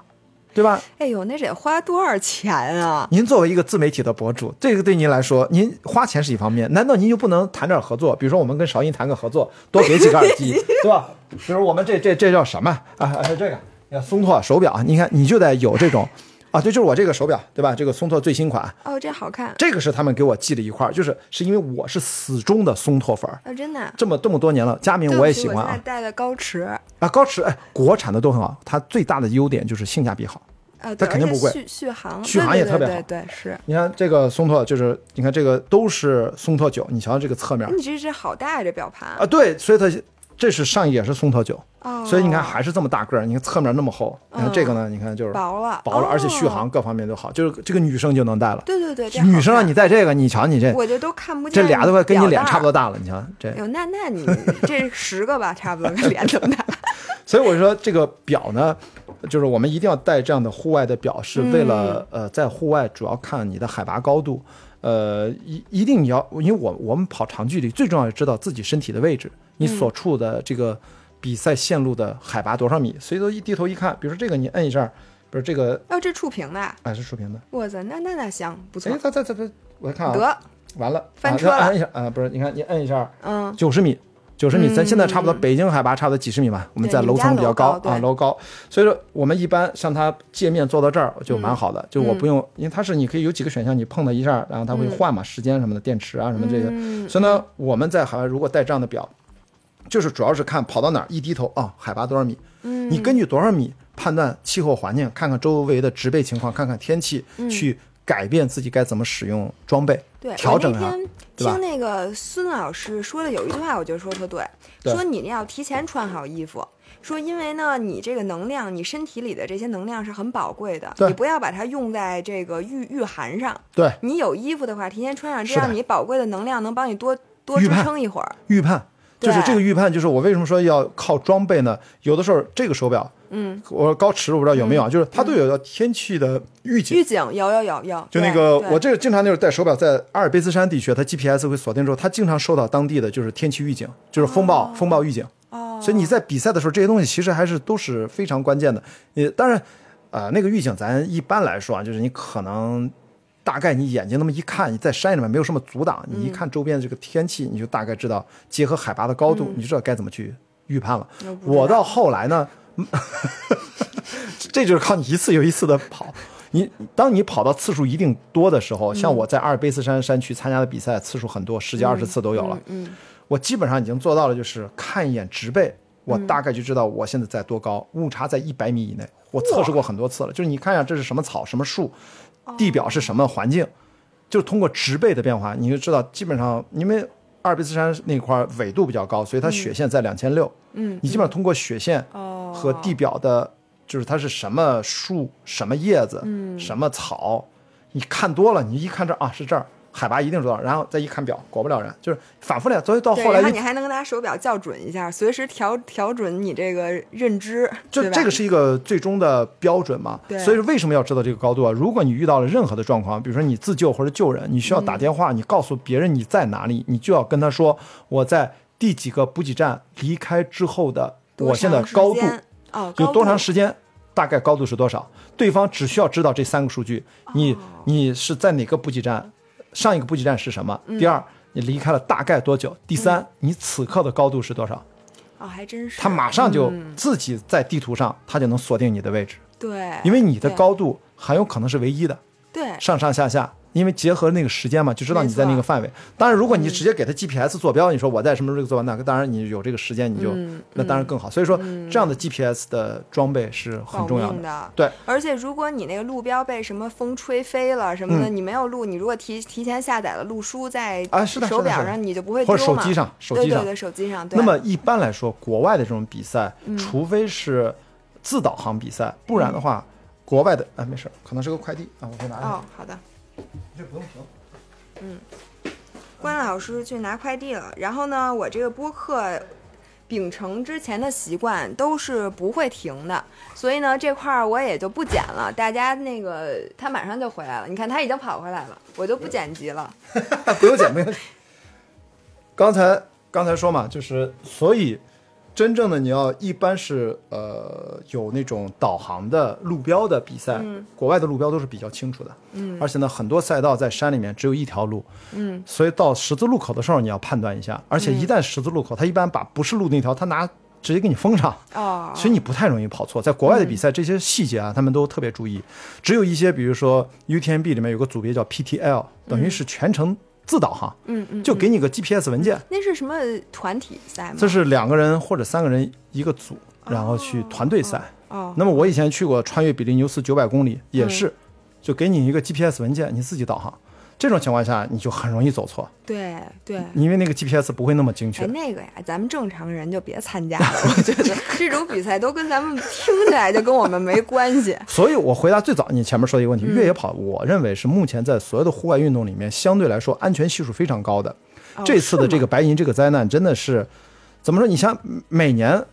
对吧？哎呦，那得花多少钱啊？您作为一个自媒体的博主，这个对您来说，您花钱是一方面，难道您就不能谈点合作？比如说我们跟韶音谈个合作，多给几个耳机，*laughs* 对吧？比如我们这这这叫什么啊？啊，这个，你看松拓手表，你看你就得有这种啊，对，就是我这个手表，对吧？这个松拓最新款，哦，这好看这个是他们给我寄的一块儿，就是是因为我是死忠的松拓粉儿，啊，真的。这么这么多年了，佳明我也喜欢啊戴的高驰，啊，高驰哎，国产的都很好，它最大的优点就是性价比好。呃，对，它肯定不贵续续航，续航也特别好对对对，是。你看这个松拓，就是你看这个都是松拓九，你瞧瞧这个侧面你这这好大呀，这表盘啊，对，所以它这是上也是松桃九，哦，所以你看还是这么大个儿，你看侧面那么厚，你看这个呢，你看就是薄了，薄了，而且续哦航各方面都好，就是这个女生就能戴了。对对对，女生让看你戴这个，你瞧你这我这都看不见，这俩都快跟你脸差不多大。了，你瞧这。有，那那你这十个吧，差不多跟脸这么大。*laughs* 所以我说这个表呢，就是我们一定要带这样的户外的表，是为了、呃在户外主要看你的海拔高度，呃一一定你要，因为我我们跑长距离最重要是知道自己身体的位置，你所处的这个比赛线路的海拔多少米，所以说一低头一看，比如说这个你摁一下，比如这个哦，这触屏的，哎是触屏的，哇塞，那那那行，不错。哎，它它它它，我看啊，得，完了，啊翻车了。按一下啊，不是，你看你摁一下，嗯，九十米，九十米，咱现在差不多嗯。北京海拔差不多几十米吧，我们在楼层比较楼高啊，楼高，所以说我们一般像它界面做到这儿就蛮好嗯的，就我不用，因为它是你可以有几个选项，你碰它一下，然后它会换嘛，时间什么的，电池啊什么这些，嗯所以呢，我们在海外如果带这样的表，就是主要是看跑到哪儿一低头啊，海拔多少米，嗯。你根据多少米判断气候环境，看看周围的植被情况，看看天气，去改变自己该怎么使用装备，嗯对，调整啊听那个孙老师说的有一句话，我觉得说特对，对说你要提前穿好衣服。说，因为呢，你这个能量，你身体里的这些能量是很宝贵的，你不要把它用在这个御御寒上。对，你有衣服的话，提前穿上，这样你宝贵的能量能帮你多多支撑一会儿。预判。就是这个预判，就是我为什么说要靠装备呢？有的时候这个手表，嗯，我高驰我不知道有没有啊，就是它都有天气的预警。预警有有有有，就那个我这个经常就是戴手表在阿尔卑斯山地区，它 GPS 会锁定之后，它经常收到当地的就是天气预警，就是风暴、风暴预警。哦，所以你在比赛的时候，这些东西其实还是都是非常关键的。你当然，啊、那个预警咱一般来说啊，就是你可能大概你眼睛那么一看，你在山里面没有什么阻挡，你一看周边的这个天气，你就大概知道，结合海拔的高度，你就知道该怎么去预判了。我到后来呢，*laughs* 这就是靠你一次又一次的跑。你当你跑到次数一定多的时候，像我在阿尔卑斯山山区参加的比赛次数很多，十几二十次都有了。嗯，我基本上已经做到了，就是看一眼植被，我大概就知道我现在在多高，误差在一百米以内。我测试过很多次了，就是你看一下这是什么草、什么树，地表是什么环境，就是通过植被的变化，你就知道基本上因为阿尔卑斯山那块纬度比较高，所以它雪线在两千六。嗯，你基本上通过雪线哦和地表的，就是它是什么树、什么叶子、嗯什么草，你看多了，你一看这儿啊是这儿，海拔一定知道，然后再一看表，果不了然，就是反复练，所以到，后来就然后你还能拿手表校准一下，随时调调准你这个认知，就这这个是一个最终的标准嘛？对所以说为什么要知道这个高度啊？如果你遇到了任何的状况，比如说你自救或者救人，你需要打电话，你告诉别人你在哪里，你就要跟他说我在第几个补给站离开之后的多我现在高度哦，有多长时时间，大概高度是多少，对方只需要知道这三个数据，你你是在哪个补给站，上一个补给站是什么？第二，你离开了大概多久？第三，你此刻的高度是多少？哦，还真是，他马上就嗯自己在地图上，他就能锁定你的位置，对，因为你的高度很有可能是唯一的，对上上下下，因为结合那个时间嘛，就知道你在那个范围。当然，如果你直接给他 GPS 坐标，你说我在什么时候坐完，那当然你有这个时间，你就嗯那当然更好。所以说，这样的 GPS 的装备是很重要的。的。对，而且如果你那个路标被什么风吹飞了什么的，你没有录，你如果提提前下载了路书在嗯啊是的手表上，你就不会或丢嘛者手机上，手机上。对对对，手机上。对那么一般来说，国外的这种比赛，嗯除非是自导航比赛，不然的话，国外的啊没事，可能是个快递啊，我可以拿一下，哦，好的。这不用停。嗯关老师去拿快递了，然后呢，我这个播客秉承之前的习惯，都是不会停的，所以呢，这块儿我也就不剪了。大家那个他马上就回来了，你看他已经跑回来了，我就不剪辑了。*laughs* 不用剪，不用剪。*laughs* 刚才刚才说嘛，就是所以真正的你要一般是呃有那种导航的路标的比赛，国外的路标都是比较清楚的，嗯而且呢很多赛道在山里面只有一条路，嗯，所以到十字路口的时候你要判断一下，而且一旦十字路口，他一般把不是路那条，他拿直接给你封上，哦，所以你不太容易跑错。在国外的比赛，这些细节啊，他们都特别注意。只有一些，比如说 UTMB 里面有个组别叫 PTL，等于是全程自导航，嗯嗯，就给你个 GPS 文件。那是什么团体赛吗？这是两个人或者三个人一个组，然后去团队赛。哦，那么我以前去过穿越比利牛斯九百公里，也是，就给你一个 GPS 文件，你自己导航。这种情况下，你就很容易走错，对对。因为那个 GPS 不会那么精确哎，。那个呀，咱们正常人就别参加了。*laughs* 我觉得这种比赛都跟咱们听起来就跟我们没关系。*laughs* 所以我回答最早你前面说的一个问题，嗯越野跑，我认为是目前在所有的户外运动里面相对来说安全系数非常高的。哦这次的这个白银这个灾难真的是怎么说？你像每年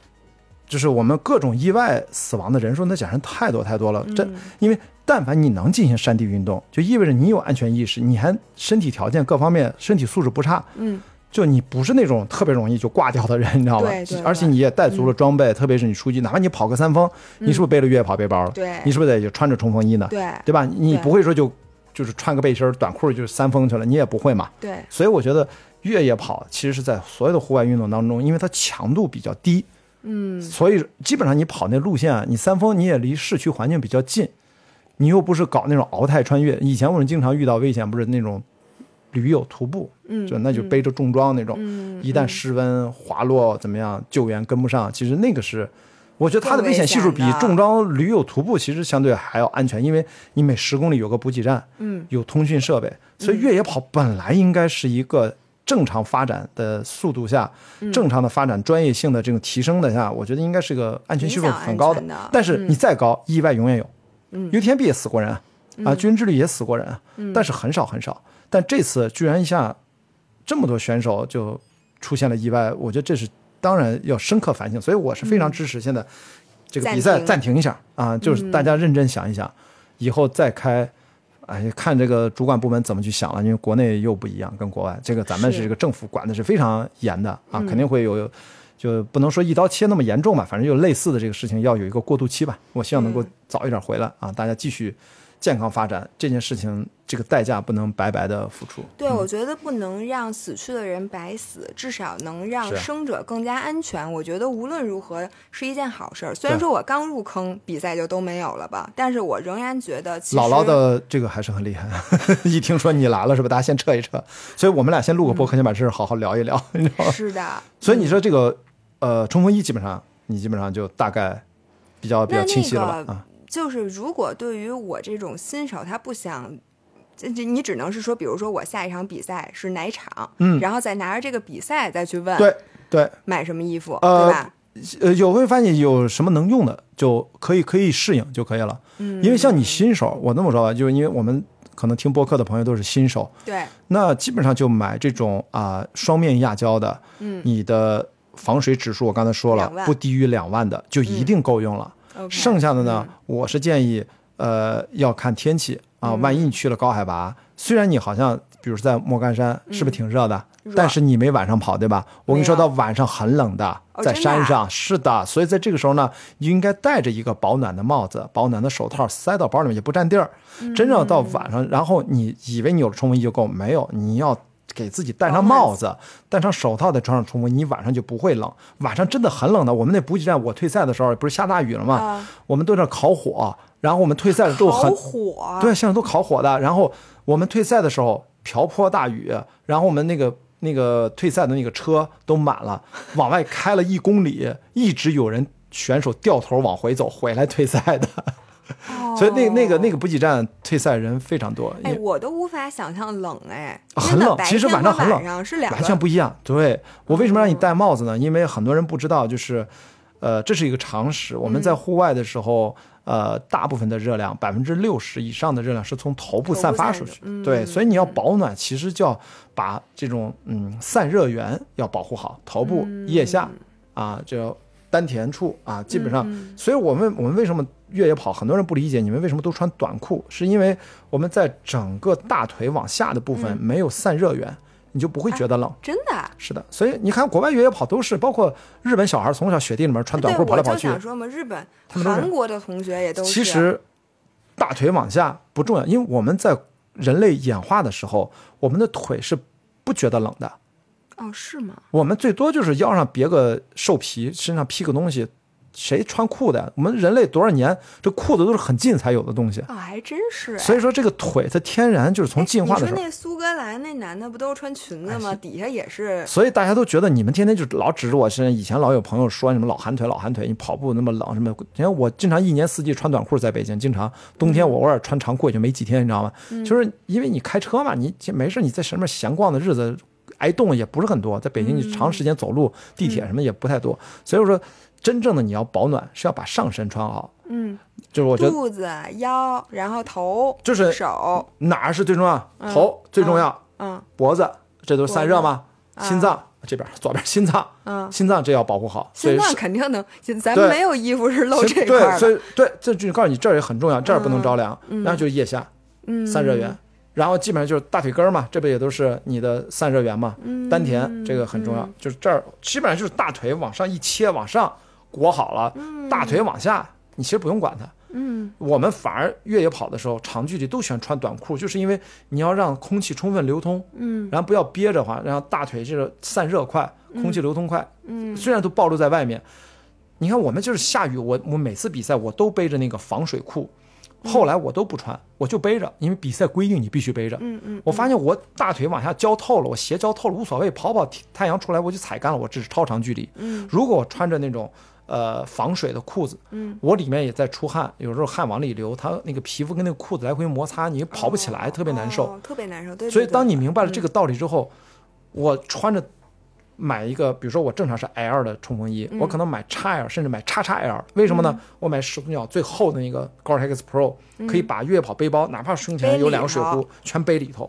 就是我们各种意外死亡的人数，那简直太多太多了。这嗯因为但凡你能进行山地运动，就意味着你有安全意识，你还身体条件各方面身体素质不差，嗯，就你不是那种特别容易就挂掉的人，你知道吧对对？而且你也带足了装备，特别是你出去，哪怕你跑个三峰，你是不是背了越野跑背包了？对你是不是得就穿着冲锋衣呢？对对吧？你不会说就就是穿个背心短裤就三峰去了，你也不会嘛。对，所以我觉得越野跑其实是在所有的户外运动当中，因为它强度比较低，嗯，所以基本上你跑那路线啊，你三峰你也离市区环境比较近，你又不是搞那种鳌太穿越。以前我们经常遇到危险，不是那种驴友徒步，嗯就那就背着重装那种，嗯一旦失温滑落怎么样，救援跟不上，其实那个是。我觉得它的危危险系数比重装驴友徒步其实相对还要安全，因为你每十公里有个补给站，嗯，有通讯设备，所以越野跑本来应该是一个正常发展的速度下，嗯正常的发展专业性的这种提升的下，我觉得应该是个安全系数很高的但是你再高，意外永远有。嗯。UTMB 也死过人啊，啊，军之旅也死过人啊，但是很少很少。但这次居然一下这么多选手就出现了意外，我觉得这是当然要深刻反省，所以我是非常支持现在这个比赛暂停。一下啊，就是大家认真想一想，以后再开。哎，看这个主管部门怎么去想了，因为国内又不一样，跟国外这个咱们是是。这个政府管的是非常严的啊，嗯。肯定会有，就不能说一刀切那么严重吧，反正就类似的这个事情要有一个过渡期吧。我希望能够嗯早一点回来啊，大家继续健康发展，这件事情这个代价不能白白的付出。对，我觉得不能让死去的人白死，至少能让生者更加安全。我觉得无论如何是一件好事儿。虽然说我刚入坑，比赛就都没有了吧，但是我仍然觉得姥姥的这个还是很厉害，*laughs* 一听说你来了是吧？大家先撤一撤，所以我们俩先录个播客，先把这事儿好好聊一聊，你知道吗？是的。所以你说这个呃冲锋衣基本上你基本上就大概比较比较清晰了吧？那个啊，就是如果对于我这种新手，他不想，这这你只能是说，比如说我下一场比赛是哪场，嗯。然后再拿着这个比赛再去问对对，买什么衣服，呃对吧？呃，有会发现有什么能用的就可以可以适应就可以了。嗯，因为像你新手，我那么说吧，就是因为我们可能听播客的朋友都是新手，对，那基本上就买这种啊、双面压胶的，嗯。你的防水指数我刚才说了不低于两万的就一定够用了。剩下的呢，嗯我是建议呃要看天气啊，嗯万一你去了高海拔，虽然你好像比如说在莫干山是不是挺热的？嗯但是你没晚上跑，对吧？我跟你说，到晚上很冷的，在山上、是的，所以在这个时候呢，你应该戴着一个保暖的帽子、保暖的手套，塞到包里面也不占地儿。嗯真正到晚上，然后你以为你有了冲锋衣就够，没有，你要给自己戴上帽子，戴上手套，在床上冲锋衣，你晚上就不会冷。晚上真的很冷的。我们那补给站，我退赛的时候不是下大雨了吗？啊，我们都在烤火，然后我们退赛的时候很烤火，对，现在都烤火的。然后我们退赛的时候瓢泼大雨，然后我们那个那个退赛的那个车都满了，*laughs* 往外开了一公里，一直有人选手掉头往回走，回来退赛的。哦所以那那个那个补给站退赛人非常多，哎，我都无法想象冷哎，很冷其实晚上很冷是两完全不一样。对我为什么让你戴帽子呢？因为很多人不知道，就是，呃，这是一个常识。我嗯们在户外的时候，呃，大部分的热量，百分之六十以上的热量是从头部散发出去。嗯对，所以你要保暖，其实就要把这种嗯散热源要保护好，头部、腋下啊，就丹田处啊，基本上。嗯所以我们我们为什么越野跑，很多人不理解你们为什么都穿短裤，是因为我们在整个大腿往下的部分嗯没有散热源，你就不会觉得冷。真的啊。是的，所以你看国外越野跑都是，包括日本小孩从小雪地里面穿短裤跑来跑去，我想说嘛，日本、韩国的同学也都是。其实大腿往下不重要，因为我们在人类演化的时候，我们的腿是不觉得冷的。哦，是吗？我们最多就是腰上别个兽皮，身上披个东西。谁穿裤子呀？我们人类多少年，这裤子都是很近才有的东西。哦，还真是。所以说，这个腿它天然就是从进化的时候。你说那苏格兰那男的不都穿裙子吗？底下也是。所以大家都觉得你们天天就老指着我身上。以前老有朋友说什么老寒腿，老寒腿，你跑步那么冷什么？你看我经常一年四季穿短裤，在北京经常冬天我偶尔穿长裤也就没几天，你知道吗？就是因为你开车嘛，你没事你在什么闲逛的日子挨冻也不是很多。在北京你长时间走路，地铁什么也不太多，所以说。真正的你要保暖，是要把上身穿好。嗯，就是我觉得肚子、腰，然后头，就是手哪儿是最重要？头最重要。嗯，脖子，这都是散热吗？心脏这边左边心脏，嗯，心脏这要保护好。心脏肯定能，咱们没有衣服是露这块。对，所以对，这就告诉你这儿也很重要，这儿不能着凉。然后就是腋下，嗯，散热源。然后基本上就是大腿根儿嘛，这不也都是你的散热源嘛？嗯丹田这个很重要，就是这儿基本上就是大腿往上一切往上。裹好了，大腿往下，你其实不用管它。嗯，我们反而越野跑的时候，长距离都喜欢穿短裤，就是因为你要让空气充分流通。嗯，然后不要憋着话，让大腿就是散热快，空气流通快。嗯，虽然都暴露在外面，你看我们就是下雨，我我每次比赛我都背着那个防水裤，后来我都不穿，我就背着，因为比赛规定你必须背着。嗯嗯，我发现我大腿往下浇透了，我鞋浇透了无所谓，跑跑太阳出来我就踩干了，我只是超长距离。嗯，如果我穿着那种。呃，防水的裤子，嗯，我里面也在出汗，有时候汗往里流，它那个皮肤跟那个裤子来回摩擦，你跑不起来，特别难受，特别难受。对。所以当你明白了这个道理之后，我穿着买一个，比如说我正常是 L 的冲锋衣，我可能买 XL，甚至买 XXL，为什么呢？我买始祖鸟最厚的那个 Gore-Tex Pro，可以把越野跑背包，哪怕胸前有两个水壶，全背里头。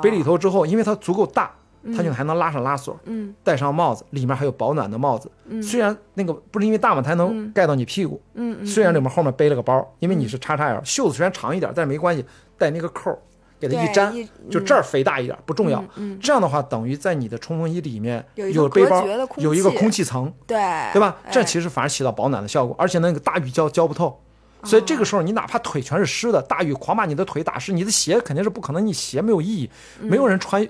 背里头之后，因为它足够大。它就还能拉上拉锁，嗯，戴上帽子，里面还有保暖的帽子，嗯，虽然那个不是因为大嘛，它能盖到你屁股，嗯虽然里面后面背了个包，因为你是叉叉 L，袖子虽然长一点，但是没关系，带那个扣，给它一粘，就这儿肥大一点不重要，嗯，这样的话等于在你的冲锋衣里面有背包，有一个空气层，对，对吧？这其实反而起到保暖的效果，而且那个大雨浇浇不透，所以这个时候你哪怕腿全是湿的，大雨狂把你的腿打湿，你的鞋肯定是不可能，你鞋没有意义，没有人穿。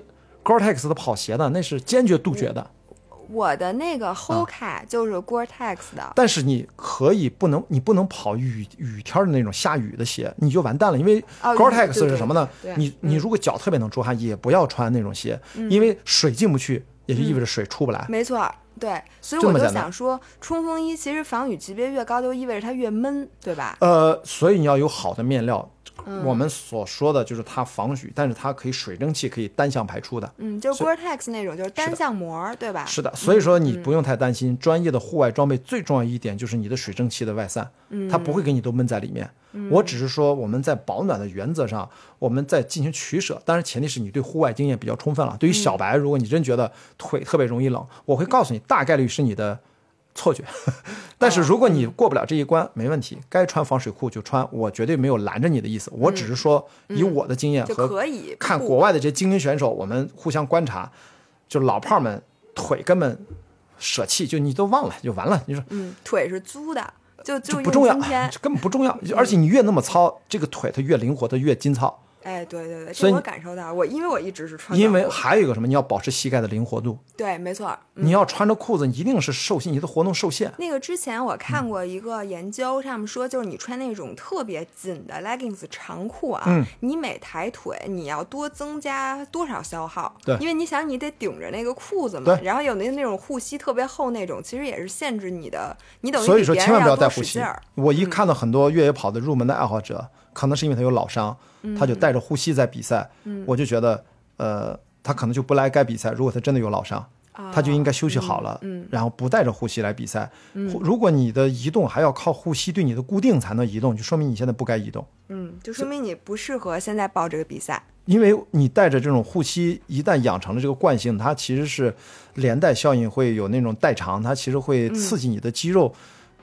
Gore-Tex 的跑鞋的那是坚决杜绝的。我的那个 Hoka 就是 Gore-Tex 的。但是你可以不能，你不能跑雨雨天的那种下雨的鞋，你就完蛋了。因为 Gore-Tex 是什么呢？你你如果脚特别能出汗，也不要穿那种鞋，因为水进不去，也就意味着水出不来。没错，对。所以我就想说，冲锋衣其实防雨级别越高，就意味着它越闷，对吧？呃，所以你要有好的面料。我们所说的就是它防水，但是它可以水蒸气可以单向排出的。嗯，就是 Gore-Tex 那种，就是单向膜，对吧？是的，所以说你不用太担心。专业的户外装备最重要一点就是你的水蒸气的外散，它不会给你都闷在里面。我只是说我们在保暖的原则上，我们在进行取舍，当然前提是你对户外经验比较充分了。对于小白，如果你真觉得腿特别容易冷，我会告诉你，大概率是你的。错觉，*laughs* 但是如果你过不了这一关，没问题，该穿防水裤就穿，我绝对没有拦着你的意思，我只是说以我的经验和看国外的这些精英选手，我们互相观察，就老炮们腿根本舍弃，就你都忘了就完了。你说，嗯，腿是租的，就就不重要，根本不重要，而且你越那么糙，这个腿它越灵活，它越筋糙。哎，对对对，所以我感受到，我因为我一直是穿，因为还有一个什么，你要保持膝盖的灵活度。对，没错，你要穿着裤子，一定是受限，你的活动受限。那个之前我看过一个研究，上面说就是你穿那种特别紧的 leggings 长裤啊，你每抬腿你要多增加多少消耗？对，因为你想你得顶着那个裤子嘛，然后有那那种护膝特别厚那种，其实也是限制你的，你等于所以说千万不要带护膝。我一看到很多越野跑的入门的爱好者。可能是因为他有老伤，他就带着护膝在比赛。我就觉得，呃，他可能就不来该比赛。如果他真的有老伤，他就应该休息好了，然后不带着护膝来比赛。如果你的移动还要靠护膝对你的固定才能移动，就说明你现在不该移动。嗯，就说明你不适合现在报这个比赛。因为你带着这种护膝，一旦养成了这个惯性，它其实是连带效应，会有那种代偿，它其实会刺激你的肌肉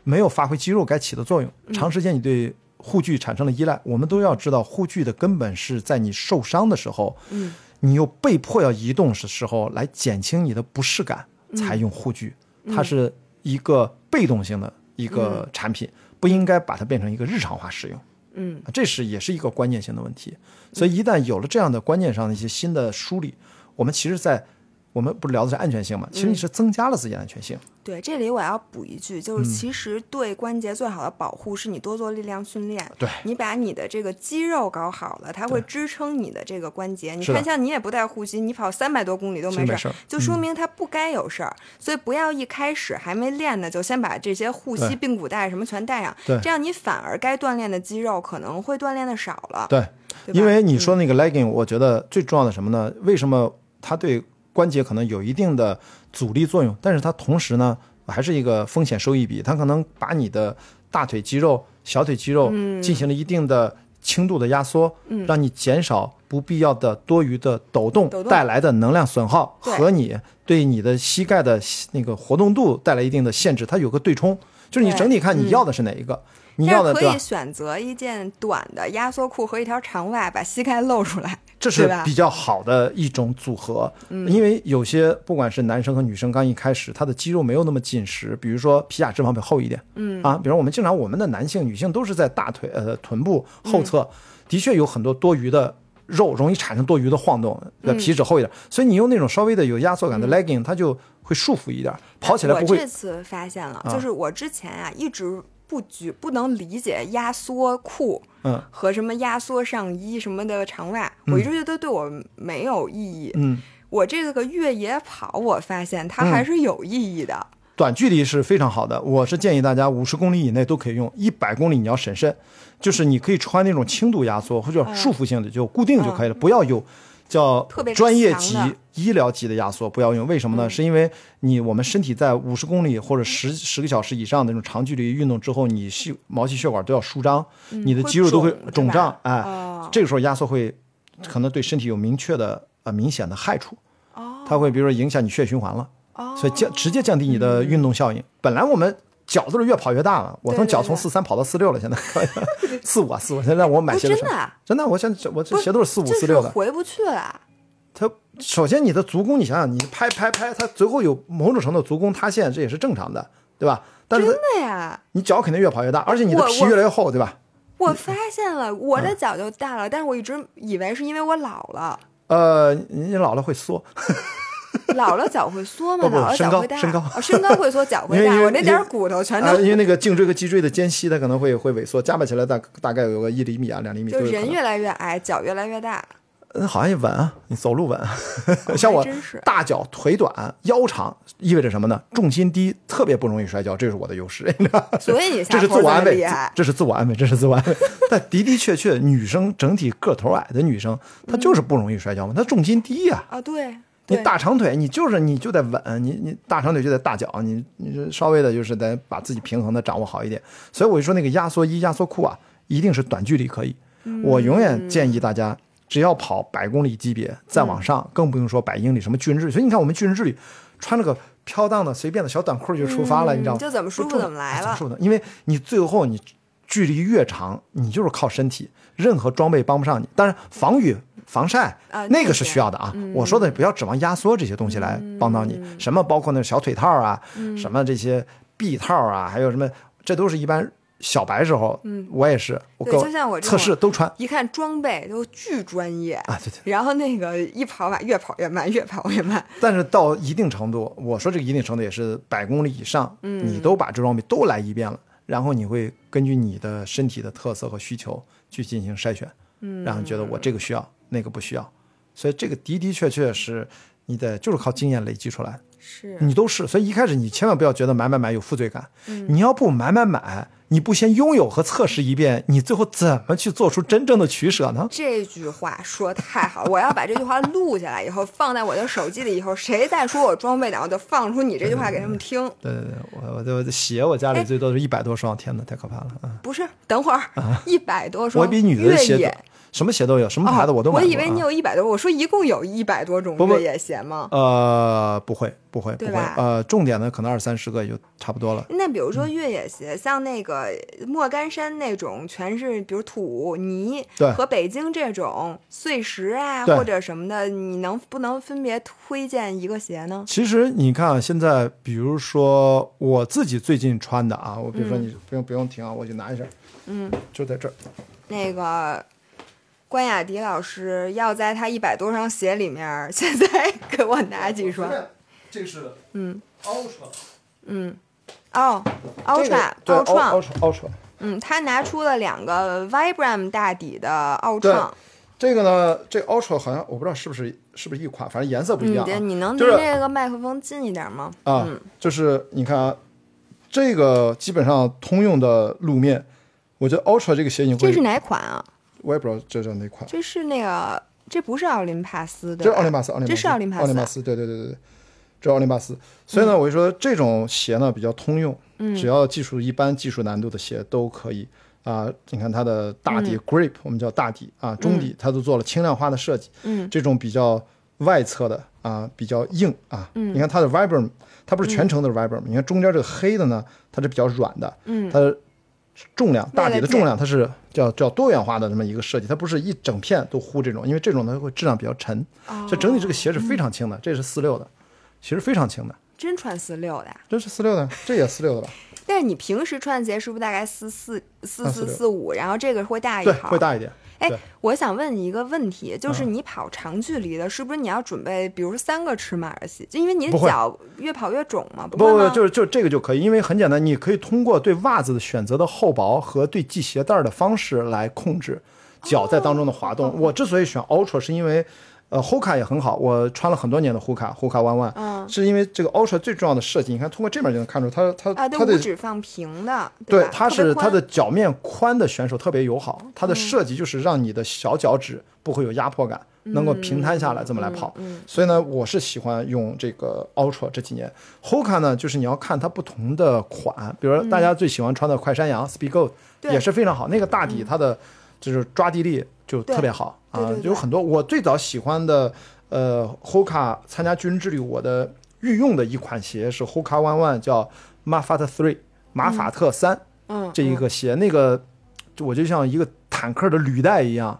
没有发挥肌肉该起的作用。长时间你对。护具产生了依赖，我们都要知道，护具的根本是在你受伤的时候，嗯，你又被迫要移动的时候来减轻你的不适感，才用护具。它是一个被动性的一个产品，不应该把它变成一个日常化使用。嗯，这是也是一个关键性的问题。所以一旦有了这样的观念上的一些新的梳理，我们其实，在我们不是聊的是安全性嘛？其实你是增加了自己的安全性。对，这里我要补一句，就是嗯其实对关节最好的保护是你多做力量训练。对你把你的这个肌肉搞好了，它会支撑你的这个关节。你看，像你也不带护膝，你跑三百多公里都没事儿，是没事就说明它不该有事儿。所以不要一开始还没练呢，就先把这些护膝、髌骨带什么全带上，对这样你反而该锻炼的肌肉可能会锻炼的少了。对，对因为你说那个 legging，我觉得最重要的什么呢？为什么它对关节可能有一定的阻力作用，但是它同时呢，还是一个风险收益比，它可能把你的大腿肌肉、小腿肌肉嗯。进行了一定的轻度的压缩，让你减少不必要的多余的抖动带来的能量损耗和你对你的膝盖的那个活动度带来一定的限制，它有个对冲，就是你整体看你嗯。要的是哪一个，你要的对吧？以？选择一件短的压缩裤和一条长袜，把膝盖露出来。这是比较好的一种组合，因为有些不管是男生和女生，刚一开始他的肌肉没有那么紧实，比如说皮下脂肪比较厚一点，嗯。啊，比如我们经常我们的男性、女性都是在大腿、呃臀部后侧，嗯的确有很多多余的肉，容易产生多余的晃动，呃嗯。皮脂厚一点，所以你用那种稍微的有压缩感的 legging，它就会束缚一点，跑起来不会我这次发现了，就是我之前啊一直不觉不能理解压缩裤嗯和什么压缩上衣什么的长袜，我一直觉得对我没有意义。嗯。我这个越野跑，我发现它还是有意义的。短距离是非常好的，我是建议大家五十公里以内都可以用，一百公里你要审慎，就是你可以穿那种轻度压缩或者束缚性的，就固定就可以了，不要有叫专业级医疗级的压缩，不要用。为什么呢？是因为你我们身体在五十公里或者十十个小时以上的那种长距离运动之后，你细毛细血管都要舒张，你的肌肉都会肿胀，哎，哦这个时候压缩会可能对身体有明确的呃明显的害处，哦它会比如说影响你血液循环了。哦，所以降直接降低你的运动效应。本来我们脚都是越跑越大嘛，我从脚从四三跑到四六了，现在 *laughs* 四五啊四五。现在我买哦鞋真的啊真的，我现在我这鞋都是四五四六的。回不去了。它首先你的足弓，你想想，你拍拍拍，它最后有某种程度足弓塌陷，这也是正常的，对吧？但是真的呀，你脚肯定越跑越大，而且你的皮越来越厚，对吧？我发现了，我嗯的脚就大了，但是我一直以为是因为我老了，呃，你老了会缩，*laughs* 老了脚会缩吗？不不老了身脚会大，高身高哦，身高会缩，*laughs* 脚会大，我那点骨头全啊，都因为那个颈椎和脊椎的间隙它可能会会萎缩，加埋起来大大概有个一厘米啊两厘米。就人越来越矮，脚越来越大。嗯，好像也稳啊，你走路稳。*laughs* 像我大脚、腿短、腰长，意味着什么呢？重心低，特别不容易摔跤，这是我的优势。所以你这是自我安慰这是自我安慰，这是自我安慰。但的的确确，女生整体个头矮的女生，她就是不容易摔跤嘛，她重心低呀、啊，对，你大长腿，你就是你就得稳，你你大长腿就得大脚，你你这稍微的就是得把自己平衡的掌握好一点。所以我就说那个压缩衣、压缩裤啊，一定是短距离可以。我永远建议大家，只要跑百公里级别再往上，更不用说百英里什么巨人之旅。所以你看我们巨人之旅穿了个飘荡的随便的小短裤就出发了，你知道吗？就怎么舒服怎么来了因为你最后你距离越长，你就是靠身体，任何装备帮不上你。当然，防雨、防晒、啊那个是需要的啊。我说的不要指望压缩这些东西来帮到你，什么包括那小腿套啊，什么这些臂套啊，还有什么，这都是一般小白时候，我也是，我我测试都穿一看装备都巨专业啊，对对。*laughs* 然后那个一跑吧，越跑越慢，越跑越慢。*laughs* 但是到一定程度，我说这个一定程度也是百公里以上，你都把这装备都来一遍了，然后你会根据你的身体的特色和需求去进行筛选，嗯，然后觉得我这个需要，那个不需要，所以这个的的确确是你得就是靠经验累积出来，是你都是，所以一开始你千万不要觉得买买买有负罪感，你要不买买买，你不先拥有和测试一遍，你最后怎么去做出真正的取舍呢？这句话说太好了，我要把这句话录下来以后放在我的手机里，以后谁再说我装备党，我就放出你这句话给他们听。对对对，我我的我的鞋我家里最多是一百多双，天哪，太可怕了啊！不是，等会儿一百多双，我比女的越鞋。什么鞋都有，什么牌子哦我都我以为你有一百多，我说一共有一百多种越野鞋吗？呃，不会不会不会，呃，重点的可能二三十个也就差不多了。那比如嗯。说越野鞋，像那个莫干山那种，全是比如土泥，对。和北京这种碎石啊或者什么的，你能不能分别推荐一个鞋呢？其实你看啊，现在比如说我自己最近穿的啊，我比如说你不用、不用停啊，我就拿一下，嗯，就在这儿，那个关雅迪老师要在他一百多双鞋里面，*laughs* 现在给我拿几双？这个是嗯 Ultra，嗯，哦这个，Ultra 对奥创，Ultra Ultra。嗯，他拿出了两个 Vibram 大底的奥对创。这个呢，这 Ultra 好像我不知道是不是是不是一款，反正颜色不一样、啊。嗯，你能离就是这个麦克风近一点吗？啊，嗯就是你看啊，这个基本上通用的路面，我觉得 Ultra 这个鞋你会，这是哪款啊？我也不知道这叫哪款，这是那个，这不是奥林帕斯的，这是奥林帕斯，奥林帕斯，这是奥林帕斯，奥林巴斯，对对对对对，这是奥林帕斯。所以呢，我就说这种鞋呢比较通用，嗯只要技术一般、技术难度的鞋都可以。啊，你看它的大嗯底 grip，、我们叫大底啊，中底它都做了轻量化的设计。嗯，这种比较外侧的啊，比较硬啊。嗯你看它的 Vibram，它不是全程都是 Vibram，、你看中间这个黑的呢，它是比较软的。嗯它的重量大底的重量，它是叫叫多元化的这么一个设计，它不是一整片都糊这种，因为这种它会质量比较沉。哦所以整体这个鞋是非常轻的，这是四六的，其实非常轻的，真穿四六的呀？这是四六的，这也四六的吧？但是你平时穿的鞋是不是大概四四四啊四四五，然后这个会大一对，号？会大一点。哎对，我想问你一个问题，就是嗯你跑长距离的，是不是你要准备，比如说三个尺码的鞋？就因为你的脚越跑越肿嘛？不不，会吗？就是就这个就可以，因为很简单，你可以通过对袜子的选择的厚薄和对系鞋带儿的方式来控制脚在当中的滑动。我之所以选 Ultra，是因为呃 Hoka 也很好，我穿了很多年的 Hoka，Hoka One One，、嗯。是因为这个 Ultra 最重要的设计，你看通过这面就能看出它它啊，它的五指放平的，对吧，它是它的脚面宽的选手特别友好，它的设计就是让你的小脚趾不会有压迫感，能够平摊下来这么来跑。嗯所以呢，我是喜欢用这个 Ultra 这几年。Hoka 呢，就是你要看它不同的款，比如说大家最喜欢穿的快山羊 Speed Gold 嗯对。嗯也是非常好，那个大底它的就是抓地力就特别好啊有很多我最早喜欢的呃 Hoka 参加军人之旅，我的御用的一款鞋是 Hoka One One 叫 Mafat Three 马法特三。嗯，这一个鞋，那个就我就像一个坦克的履带一样，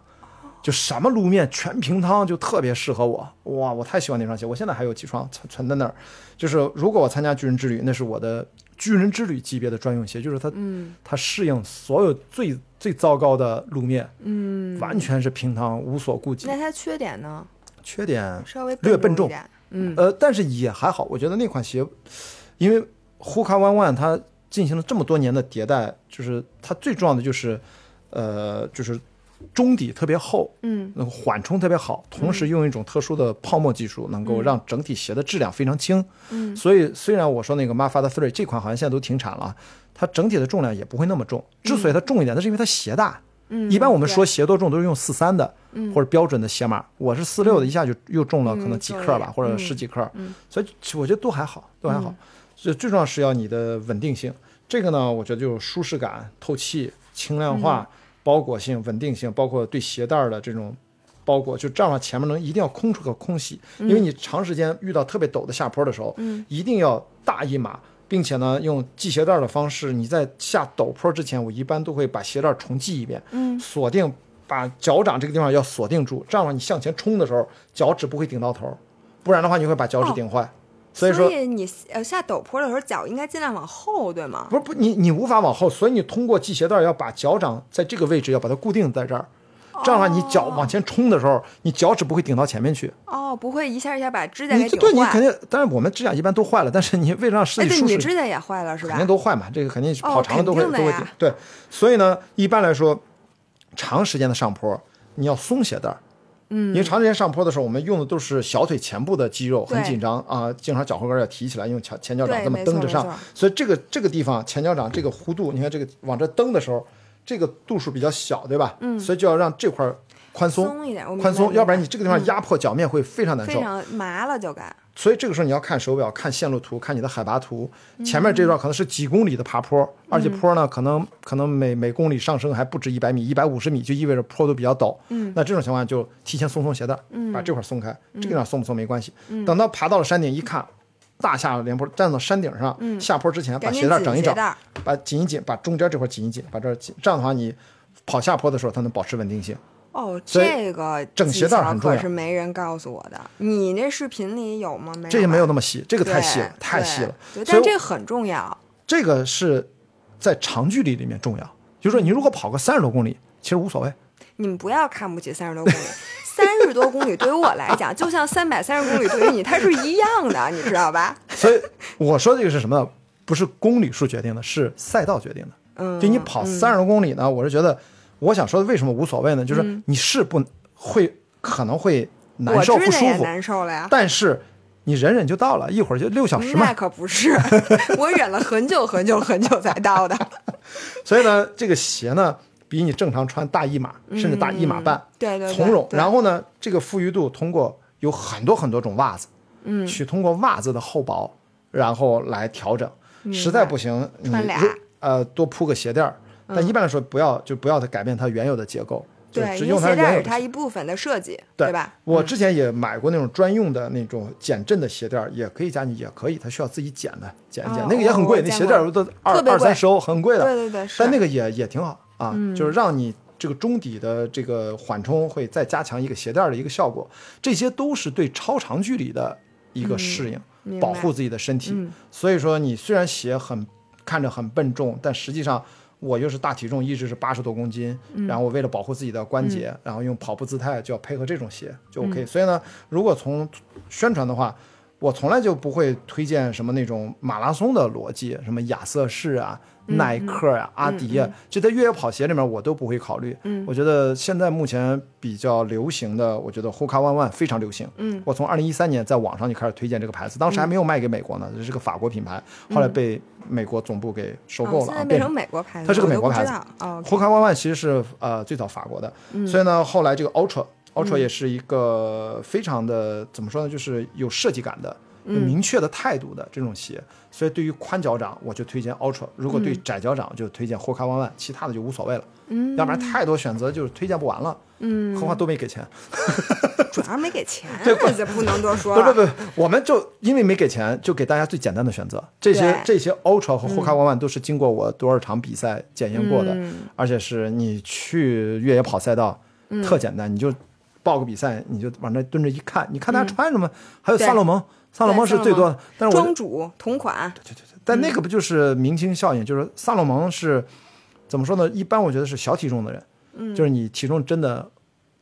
就什么路面全平汤，就特别适合我。哇，我太喜欢那双鞋，我现在还有几双存存在那儿。就是如果我参加巨人之旅，那是我的巨人之旅级别的专用鞋，就是它，嗯它适应所有最最糟糕的路面，嗯，完全是平常，无所顾忌那。它缺点呢？缺点稍微略笨重。嗯呃，但是也还好，我觉得那款鞋，因为 Hoka One One 它进行了这么多年的迭代，就是它最重要的就是，呃，就是中底特别厚，嗯那个缓冲特别好，同时用一种特殊的泡沫技术，能够让整体鞋的质量非常轻。嗯所以虽然我说那个 Mafat Three 这款好像现在都停产了，它整体的重量也不会那么重。之所以它重一点，那是因为它鞋大。嗯，一般我们说鞋多重都是用四三的，嗯或者标准的鞋码。我是四六的，一下就又重了可能几克吧，或者嗯十几克。嗯所以我觉得都还好，都还好。所以最重要是要你的稳定性。这个呢，我觉得就是舒适感、透气、轻量化、包裹性、稳定性，包括对鞋带儿的这种包裹，就这样前面能一定要空出个空隙，因为你长时间遇到特别陡的下坡的时候，嗯一定要大一码。并且呢，用系鞋带儿的方式，你在下陡坡之前，我一般都会把鞋带儿重系一遍，嗯锁定，把脚掌这个地方要锁定住，这样你向前冲的时候，脚趾不会顶到头，不然的话你会把脚趾顶坏。所以说，你呃下陡坡的时候，脚应该尽量往后，对吗？不是不，你你无法往后，所以你通过系鞋带要把脚掌在这个位置要把它固定在这儿，这样的话你脚往前冲的时候，你脚趾不会顶到前面去。哦，不会一下一下把指甲你给顶坏。对你肯定，但是我们指甲一般都坏了，但是你为了让身体舒适，指甲也坏了是吧肯定？都坏嘛，这个肯定是跑长了都会、都会对，所以呢，一般来说，长时间的上坡，你要松鞋带儿。嗯，因为长时间上坡的时候，我们用的都是小腿前部的肌肉，很紧张啊，经常脚后跟要提起来，用前前脚掌这么蹬着上。所以这个这个地方前脚掌这个弧度，你看这个往这蹬的时候，这个度数比较小，对吧？嗯，所以就要让这块儿宽松，松一点，宽松，要不然你这个地方压迫脚面会非常难受。非常麻了就该。所以这个时候你要看手表、看线路图、看你的海拔图。前面这段可能是几公里的爬坡，而且坡呢可能可能每每公里上升还不止一百米，一百五十米就意味着坡度比较陡。嗯，那这种情况就提前松松鞋带，把这块松开，这个地方松不松没关系。等到爬到了山顶一看，大下连坡，站到山顶上，下坡之前把鞋带整一整把紧一紧，把中间这块紧一紧，把这紧，这样的话你跑下坡的时候它能保持稳定性。哦，这个整鞋带儿很重要可是没人告诉我的。你那视频里有吗？没有。这些没有那么细，这个太细了，太细了。对，但这个很重要。这个是在长距离里面重要，就是说你如果跑个三十多公里，其实无所谓。你们不要看不起三十多公里，三十多公里对于我来讲，就像三百三十公里对于你，它是一样的，你知道吧？所以我说这个是什么？不是公里数决定的，是赛道决定的。嗯，就你跑三十多公里呢，我是觉得，我想说的为什么无所谓呢？就是你是不会可能会难受不舒服，难受了呀。但是你忍忍就到了，一会儿就六小时嘛那。可不是，*laughs* 我忍了很久很久很久才到的。*laughs* 所以呢，这个鞋呢，比你正常穿大一码甚至大一码半对对对，从容。然后呢，这个富裕度通过有很多很多种袜子，嗯，去通过袜子的厚薄，然后来调整。实在不行，你穿俩呃多铺个鞋垫儿，但一般来说不要就不要它改变它原有的结构，就对，只用它原有的是它一部分的设计，对吧？我之前也买过那种专用的那种减震的鞋垫儿，也可以加进去，也可以，它需要自己剪的，剪一剪，哦那个也很贵，那鞋垫儿都二二三十欧，很贵的。对对对，但那个也也挺好啊，就是让你这个中底的这个缓冲会再加强一个鞋垫儿的一个效果，这些都是对超长距离的一个适应，保护自己的身体。所以说，你虽然鞋很看着很笨重，但实际上。我又是大体重，一直是八十多公斤，然后我为了保护自己的关节，然后用跑步姿态就要配合这种鞋就 OK。所以呢，如果从宣传的话，我从来就不会推荐什么那种马拉松的逻辑，什么亚瑟士啊、耐克啊、阿迪啊，这在越野跑鞋里面我都不会考虑。嗯我觉得现在目前比较流行的，我觉得 Hoka One One 非常流行。嗯，我从二零一三年在网上就开始推荐这个牌子，当时还没有卖给美国呢，这是个法国品牌，后来被美国总部给收购了变成美国牌子，它是个美国牌子。哦，Hoka One One 其实是呃最早法国的，所以呢，后来这个 Ultra Ultra 也是一个非常的、怎么说呢，就是有设计感的、有明确的态度的这种鞋。所以对于宽脚掌，我就推荐 Ultra；如果对窄脚掌，就推荐 Hoka One One，其他的就无所谓了。嗯，要不然太多选择就是推荐不完了。嗯，何况都没给钱。*laughs* 主要没给钱，对不这不能多说不不。不，我们就因为没给钱，就给大家最简单的选择。这些这些 Ultra 和 Hoka One One 都是经过我多少场比赛检验过的，嗯而且是你去越野跑赛道，特简单，你就报个比赛，你就往那蹲着一看，你看他穿什么，还有萨洛蒙，萨洛蒙是最多的，但是我庄主同款，对对对但那个不就是明星效应？就是萨洛蒙是怎么说呢？一般我觉得是小体重的人，就是你体重真的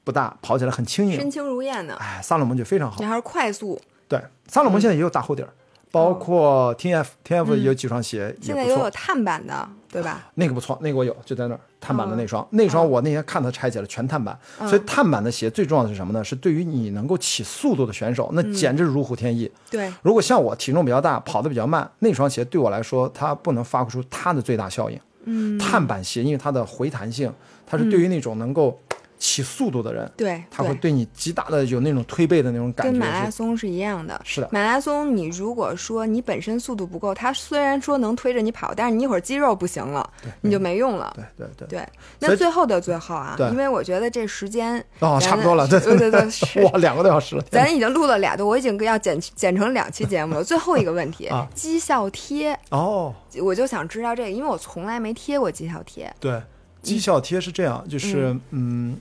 不大，跑起来很轻盈。身，轻如燕的，哎，萨洛蒙就非常好。你。还是快速，对，萨洛蒙现在也有大厚底儿，包括 T F T F 有几双鞋也现在也有，碳版的，对吧？那个不错，那个我有，就在那儿碳板的那哦双，那双我那天看它拆解了全碳板，嗯所以碳板的鞋最重要的是什么呢？是对于你能够起速度的选手，那嗯简直如虎添翼。对，如果像我体重比较大，跑得比较慢，那双鞋对我来说，它不能发挥出它的最大效应。嗯，碳板鞋因为它的回弹性，它是对于那种能够起速度的人，对，他会对你极大的有那种推背的那种感觉。跟马拉松是一样的。是的马拉松你如果说你本身速度不够，他虽然说能推着你跑，但是你一会儿肌肉不行了，你就没用了。对对对。对，那最后的最后啊对，因为我觉得这时间哦，差不多了，对对对对，*laughs* 是哇，两个多小时了，咱已经录了俩多，我已经要剪剪成两期节目了。最后一个问题 *laughs* 啊，绩效贴，哦，我就想知道这个，因为我从来没贴过绩效贴。对，绩效贴是这样，就是嗯，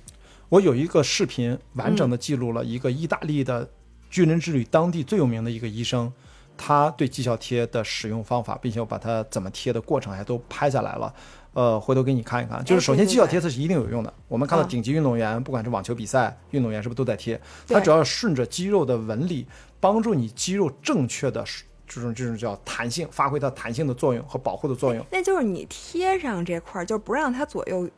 我有一个视频完整的记录了一个意大利的军人之旅当地最有名的一个医生，他对绩效贴的使用方法，并且我把它怎么贴的过程还都拍下来了。呃，回头给你看一看。就是首先绩效贴它是一定有用的。我们看到啊顶级运动员，不管是网球比赛运动员，是不是都在贴？对它主要顺着肌肉的纹理，帮助你肌肉正确的这种这种叫弹性，发挥它弹性的作用和保护的作用。那就是你贴上这块儿，就不让它左右。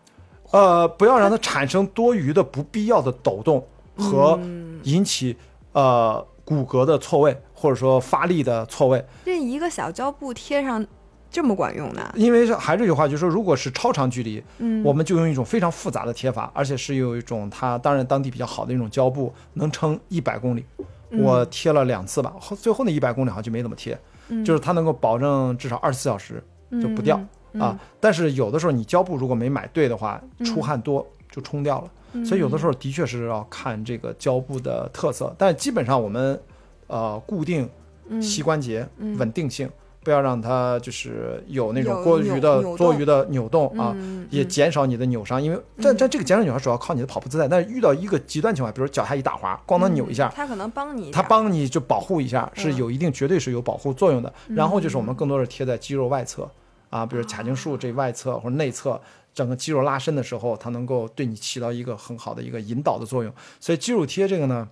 呃，不要让它产生多余的不必要的抖动和引起、呃骨骼的错位，或者说发力的错位。这一个小胶布贴上这么管用呢？因为是还是这句话，就是说，如果是超长距离，嗯我们就用一种非常复杂的贴法，而且是有一种它当然当地比较好的一种胶布，能撑一百公里。嗯我贴了两次吧，后最后那一百公里好像就没怎么贴，嗯就是它能够保证至少二十四小时就不掉、啊。但是有的时候你胶布如果没买对的话，嗯。出汗多就冲掉了。所以有的时候的确是要看这个胶布的特色，但基本上我们呃固定嗯。膝关节、稳定性，不要让它就是有那种有过于扭扭的多余的扭动啊，嗯也减少你的扭伤。因为但但这个减少扭伤主要靠你的跑步姿态，但是遇到一个极端情况，比如脚下一打滑，咣当扭一下，它可能帮你一它，帮你就保护一下，是嗯。有一定绝对是有保护作用的。然后就是我们更多是贴在肌肉外侧，啊，比如髂胫束这外侧或者内侧。整个肌肉拉伸的时候，它能够对你起到一个很好的一个引导的作用，所以肌肉贴这个呢，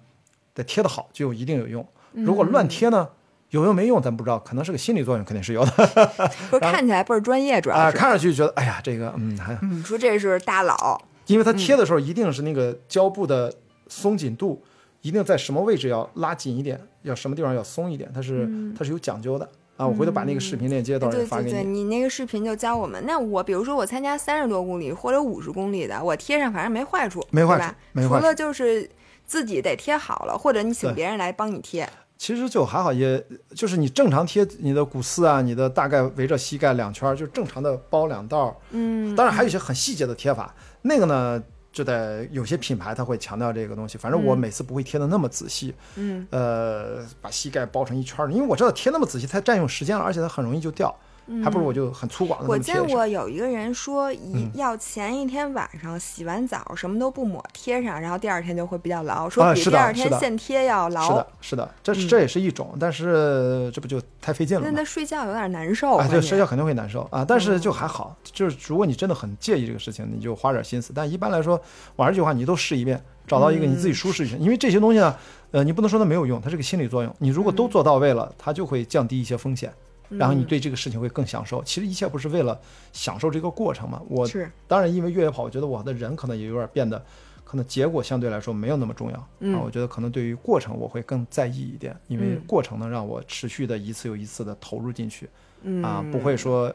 得贴得好就一定有用。如果乱贴呢，有用没用咱不知道，可能是个心理作用，肯定是有的。*laughs* 不是看起来倍儿专业，主要啊，是看上去觉得哎呀，这个嗯还，你，说这是大佬，因为他贴的时候一定是那个胶布的松紧度，一定在什么位置要拉紧一点，要什么地方要松一点，它是它是有讲究的啊。我回头把那个视频链接到时候对对对，也发给你。你那个视频就教我们。那我比如说我参加三十多公里或者五十公里的，我贴上反正没坏处，没坏处？没坏处除了就是自己得贴好了，或者你请别人来帮你贴。其实就还好，也就是你正常贴你的股四啊，你的大概围着膝盖两圈儿，就正常的包两道儿。嗯，当然还有一些很细节的贴法，那个呢就在有些品牌它会强调这个东西。反正我每次不会贴的那么仔细，嗯，呃，把膝盖包成一圈儿，因为我知道贴那么仔细太占用时间了，而且它很容易就掉，还不如我就很粗犷的我见。过有一个人说，一嗯要前一天晚上洗完澡什么都不抹贴上，然后第二天就会比较牢，说比第二天现贴要牢。是的，是的，这嗯这也是一种，但是这不就太费劲了吗？那他睡觉有点难受。啊，对，睡觉肯定会难受啊，但是就还好，就是如果你真的很介意这个事情，你就花点心思。但一般来说，我还是这句话，你都试一遍，找到一个你自己舒适一些。因为这些东西呢，呃，你不能说它没有用，它是个心理作用。你如果都做到位了，它就会降低一些风险，然后你对这个事情会更享受。其实一切不是为了享受这个过程嘛？我是当然因为越野跑，我觉得我的人可能也有点变得，可能结果相对来说没有那么重要、嗯啊。我觉得可能对于过程我会更在意一点，因为嗯过程能让我持续的一次又一次的投入进去。嗯啊，不会说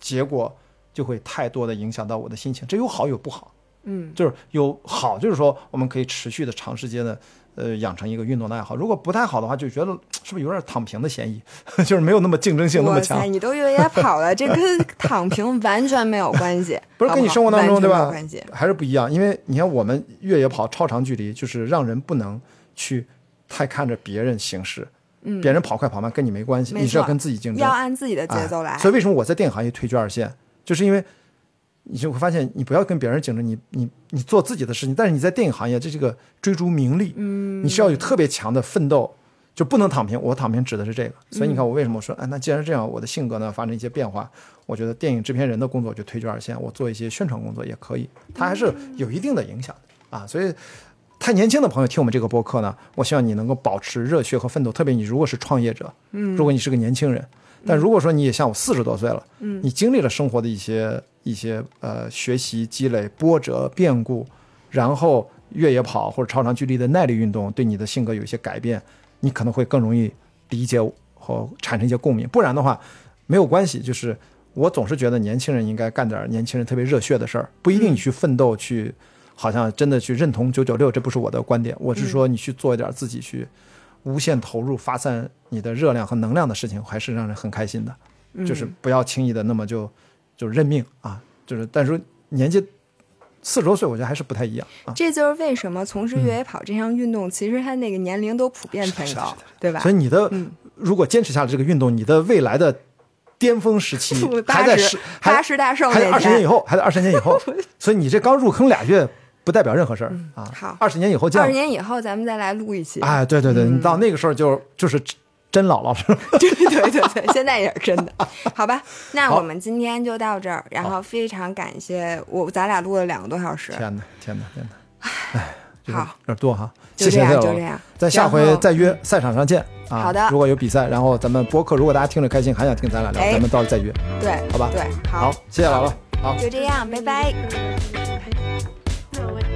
结果就会太多的影响到我的心情。这有好有不好，嗯就是有好，就是说我们可以持续的长时间的呃养成一个运动的爱好。如果不太好的话，就觉得 *tsk* 是不是有点躺平的嫌疑，*laughs* 就是没有那么竞争性那么哇强塞，。你都越野跑了，这跟 *laughs* 躺平完全没有关系，*laughs* 不是跟你生活当中对吧。还是不一样，因为你看我们越野跑超长距离，就是让人不能去太看着别人行事，嗯别人跑快跑慢跟你没关系，你是要跟自己竞争要。按自己的节奏来哎。所以为什么我在电影行业退居二线，就是因为你就会发现，你不要跟别人竞争，你你你做自己的事情。但是你在电影行业，这是个追逐名利，嗯，你是要有特别强的奋斗，就不能躺平。我躺平指的是这个。所以你看，我为什么说，哎，那既然是这样，我的性格呢发生一些变化，我觉得电影制片人的工作就退居二线，我做一些宣传工作也可以，它还是有一定的影响的啊。所以。太年轻的朋友听我们这个播客呢，我希望你能够保持热血和奋斗。特别你如果是创业者，嗯，如果你是个年轻人，但如果说你也像我四十多岁了，嗯，你经历了生活的一些一些呃学习积累波折变故，然后越野跑或者超长距离的耐力运动对你的性格有一些改变，你可能会更容易理解和产生一些共鸣。不然的话，没有关系。就是我总是觉得年轻人应该干点年轻人特别热血的事儿，不一定你去奋斗去。好像真的去认同九九六，这不是我的观点。我是说，你去做一点自己去无限投入、发散你的热量和能量的事情，还是让人很开心的。就是不要轻易的那么就就认命啊！就是，但是年纪四十多岁，我觉得还是不太一样啊。这就是为什么从事越野跑这项运动，其实它那个年龄都普遍偏高，对吧所？以你的嗯如果坚持下来这个运动，你的未来的巅峰时期 *laughs* 还在十还八十大寿还在，二十年以后，还在二十年以后。*laughs* 所以你这刚入坑俩月，不代表任何事儿啊。嗯好二十年以后见二。十年以后咱们再来录一期。哎，对对对，你到那个时候就就是真姥姥是吧？*laughs* 对对对对，现在也是真的。好吧，那我们今天就到这儿，然后非常感谢我，咱俩录了两个多小时。天哪，天哪，天哪！哎，就是好有点多哈。谢谢就这样在下回再约赛场上见 *laughs* 啊。好的如果有比赛，然后咱们播客，如果大家听着开心，还想听咱俩聊，哎咱们到时候再约。对，好吧对，好，谢谢姥姥。好。就这样，拜拜。throw it.